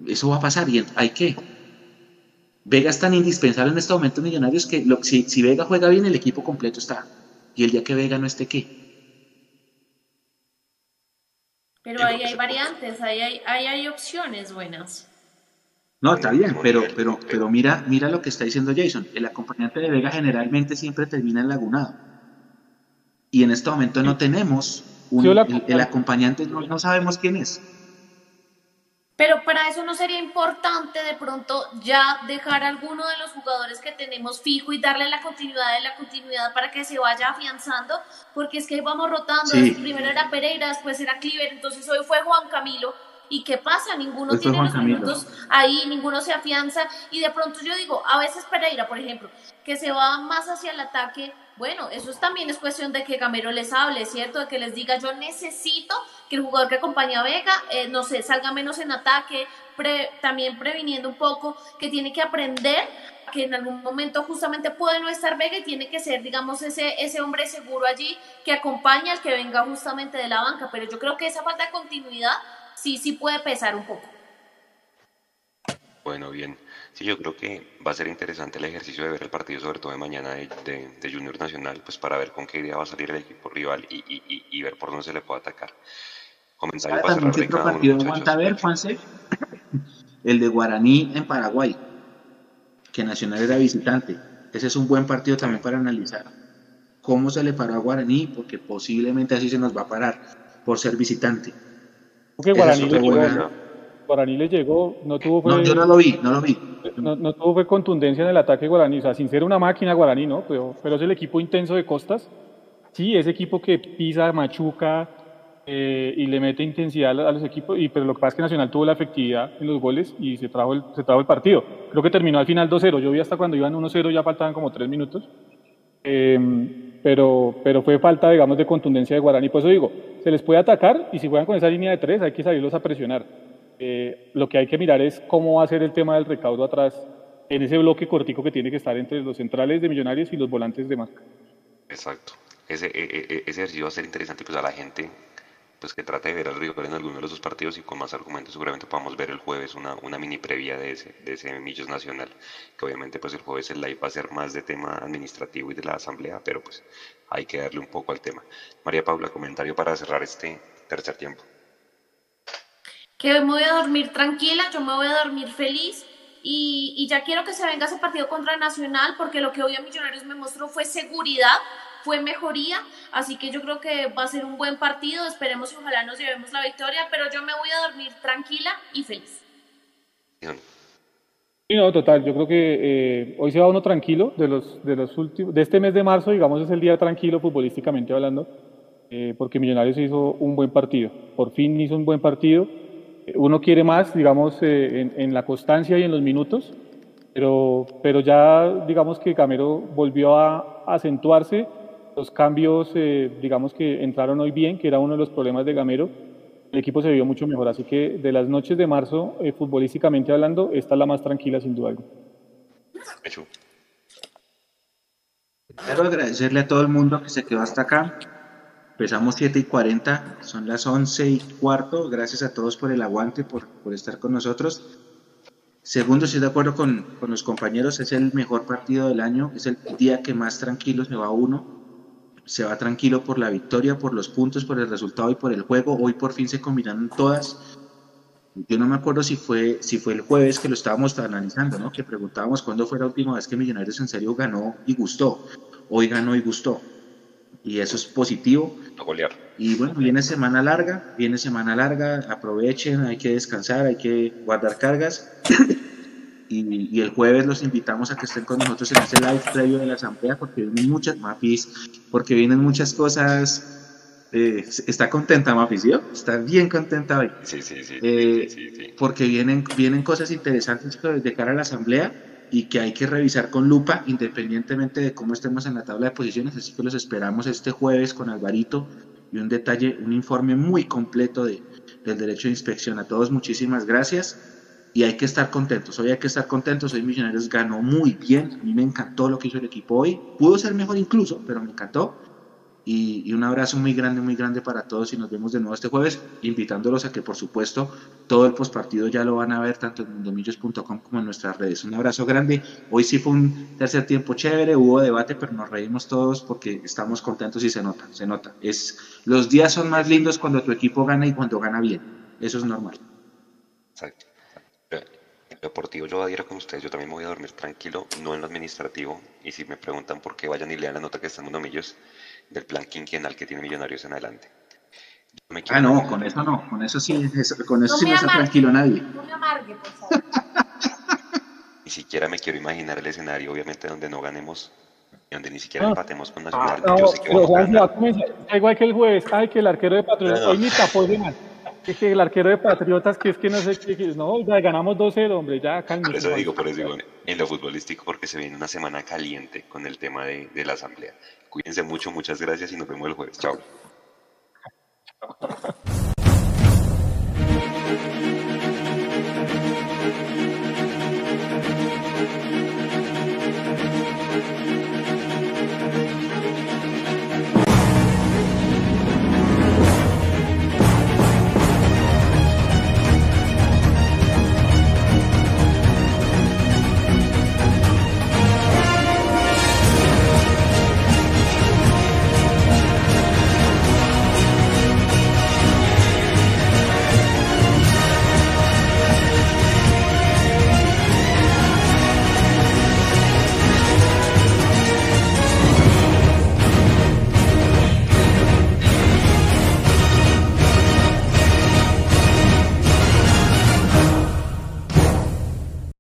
Eso va a pasar y hay que. Vega es tan indispensable en este momento Millonarios que si, si Vega juega bien, el equipo completo está. Y el día que Vega no esté, ¿qué? Pero ahí hay variantes, ahí hay, hay opciones buenas. No, está bien, pero, pero, pero mira, mira lo que está diciendo Jason. El acompañante de Vega generalmente siempre termina en lagunado. Y en este momento no tenemos un, el, acompañante, no, sabemos quién es. Pero para eso no sería importante de pronto ya dejar a alguno de los jugadores que tenemos fijo y darle la continuidad de la continuidad para que se vaya afianzando, porque es que vamos rotando. Primero era Pereira, después era Cliver, entonces hoy fue Juan Camilo. ¿Y qué pasa? Ninguno tiene los minutos ahí, ninguno se afianza. Y de pronto yo digo, a veces Pereira, por ejemplo, que se va más hacia el ataque, bueno, eso también es cuestión de que Gamero les hable, ¿cierto? De que les diga, yo necesito que el jugador que acompaña a Vega, eh, no sé, salga menos en ataque, también previniendo un poco que tiene que aprender que en algún momento justamente puede no estar Vega y tiene que ser, digamos, ese, ese hombre seguro allí que acompaña al que venga justamente de la banca. Pero yo creo que esa falta de continuidad sí, sí puede pesar un poco. Bueno, bien. Sí, yo creo que va a ser interesante el ejercicio de ver el partido, sobre todo de mañana de, de, Junior Nacional, pues para ver con qué idea va a salir el equipo rival y, y, y ver por dónde se le puede atacar. Comentario para cerrar otro partido aguanta ver, Juanse? El de Guaraní en Paraguay, que Nacional era visitante. Ese es un buen partido también para analizar. ¿Cómo se le paró a Guaraní? Porque posiblemente así se nos va a parar por ser visitante. Porque Guaraní le, llegó, Guaraní le llegó, no tuvo... no, yo no lo vi, no lo vi. No, tuvo contundencia en el ataque Guaraní, o sea, sin ser una máquina Guaraní, ¿no? Pero, pero es el equipo intenso de Costas. Sí, ese equipo que pisa, machuca, eh, y le mete intensidad a los equipos, y, pero lo que pasa es que Nacional tuvo la efectividad en los goles y se trajo el, se trajo el partido. Creo que terminó al final 2-0, yo vi hasta cuando iban 1-0 ya faltaban como 3 minutos, em, pero, pero fue falta, digamos, de contundencia de Guarani, por eso digo, se les puede atacar y si juegan con esa línea de 3 hay que salirlos a presionar. Eh, lo que hay que mirar es cómo va a ser el tema del recaudo atrás en ese bloque cortico que tiene que estar entre los centrales de Millonarios y los volantes de marca. Exacto. Ese, e, e, e, ese ejercicio va a ser interesante pues a la gente pues que trate de ver al rival en alguno de los dos partidos y con más argumentos seguramente podamos ver el jueves una, una mini previa de ese, de ese Millos Nacional, que obviamente pues el jueves el live va a ser más de tema administrativo y de la asamblea, pero pues hay que darle un poco al tema. María Paula, comentario para cerrar este tercer tiempo. Que me voy a dormir tranquila, yo me voy a dormir feliz y, y ya quiero que se venga ese partido contra Nacional porque lo que hoy a Millonarios me mostró fue seguridad fue mejoría, así que yo creo que va a ser un buen partido, esperemos y ojalá nos llevemos la victoria, pero yo me voy a dormir tranquila y feliz. Sí, no, total, yo creo que eh, hoy se va uno tranquilo, de los, de los últimos, de este mes de marzo, digamos, es el día tranquilo futbolísticamente hablando, eh, porque Millonarios hizo un buen partido, por fin hizo un buen partido, uno quiere más, digamos, eh, en, en, la constancia y en los minutos, pero, pero ya digamos que Camero volvió a acentuarse los cambios, eh, digamos que entraron hoy bien, que era uno de los problemas de Gamero, el equipo se vio mucho mejor. Así que de las noches de marzo, eh, futbolísticamente hablando, esta es la más tranquila sin duda. Quiero agradecerle a todo el mundo que se quedó hasta acá. Empezamos 7 y 40, son las 11 y cuarto. Gracias a todos por el aguante, por, por estar con nosotros. Segundo, estoy de acuerdo con, con, los compañeros, es el mejor partido del año, es el día que más tranquilo se va uno se va tranquilo por la victoria, por los puntos, por el resultado y por el juego. Hoy por fin se combinaron todas. Yo no me acuerdo si fue, si fue el jueves que lo estábamos analizando, ¿no? Que preguntábamos cuándo fue la última vez que Millonarios en serio ganó y gustó. Hoy ganó y gustó. Y eso es positivo. Y bueno, viene semana larga, viene semana larga, aprovechen, hay que descansar, hay que guardar cargas. Y, el jueves los invitamos a que estén con nosotros en este live previo de la asamblea porque vienen muchas mapis, porque vienen muchas cosas. Eh, está contenta Mapis, ¿sí? Está bien contenta hoy. Sí, sí, sí, eh, Porque vienen, vienen cosas interesantes de cara a la asamblea y que hay que revisar con lupa independientemente de cómo estemos en la tabla de posiciones. Así que los esperamos este jueves con Alvarito y un detalle, un informe muy completo de, del derecho de inspección. A todos muchísimas gracias y hay que estar contentos. Hoy hay que estar contentos. Hoy Millonarios ganó muy bien. A mí me encantó lo que hizo el equipo hoy. Pudo ser mejor incluso, pero me encantó. Y, un abrazo muy grande, muy grande para todos y nos vemos de nuevo este jueves, invitándolos a que por supuesto todo el postpartido ya lo van a ver tanto en mundomillos.com como en nuestras redes. Un abrazo grande. Hoy sí fue un tercer tiempo chévere, hubo debate, pero nos reímos todos porque estamos contentos y se nota, se nota. Es, los días son más lindos cuando tu equipo gana y cuando gana bien. Eso es normal. Exacto deportivo yo adhiero con ustedes, yo también me voy a dormir tranquilo, no en lo administrativo, y si me preguntan por qué vayan y lean la nota que está en Millos del plan quinquenal que tiene Millonarios en adelante. Ah, no, con eso no, con eso sí, con eso sí no está tranquilo nadie. No me amargue, por favor. <laughs> Ni siquiera me quiero imaginar el escenario, obviamente, donde no ganemos donde ni siquiera ah. empatemos con Nacional. Ah, yo sé que vamos a igual que el jueves, ay, que el arquero de Patriotas, hoy ni tapó de mal. Es que el arquero de Patriotas, que es que no sé qué, no, ya ganamos 2-0, hombre, ya calma. Por eso digo, por eso digo, en lo futbolístico, porque se viene una semana caliente con el tema de, de la asamblea. Cuídense mucho, muchas gracias y nos vemos el jueves. Chao. <laughs>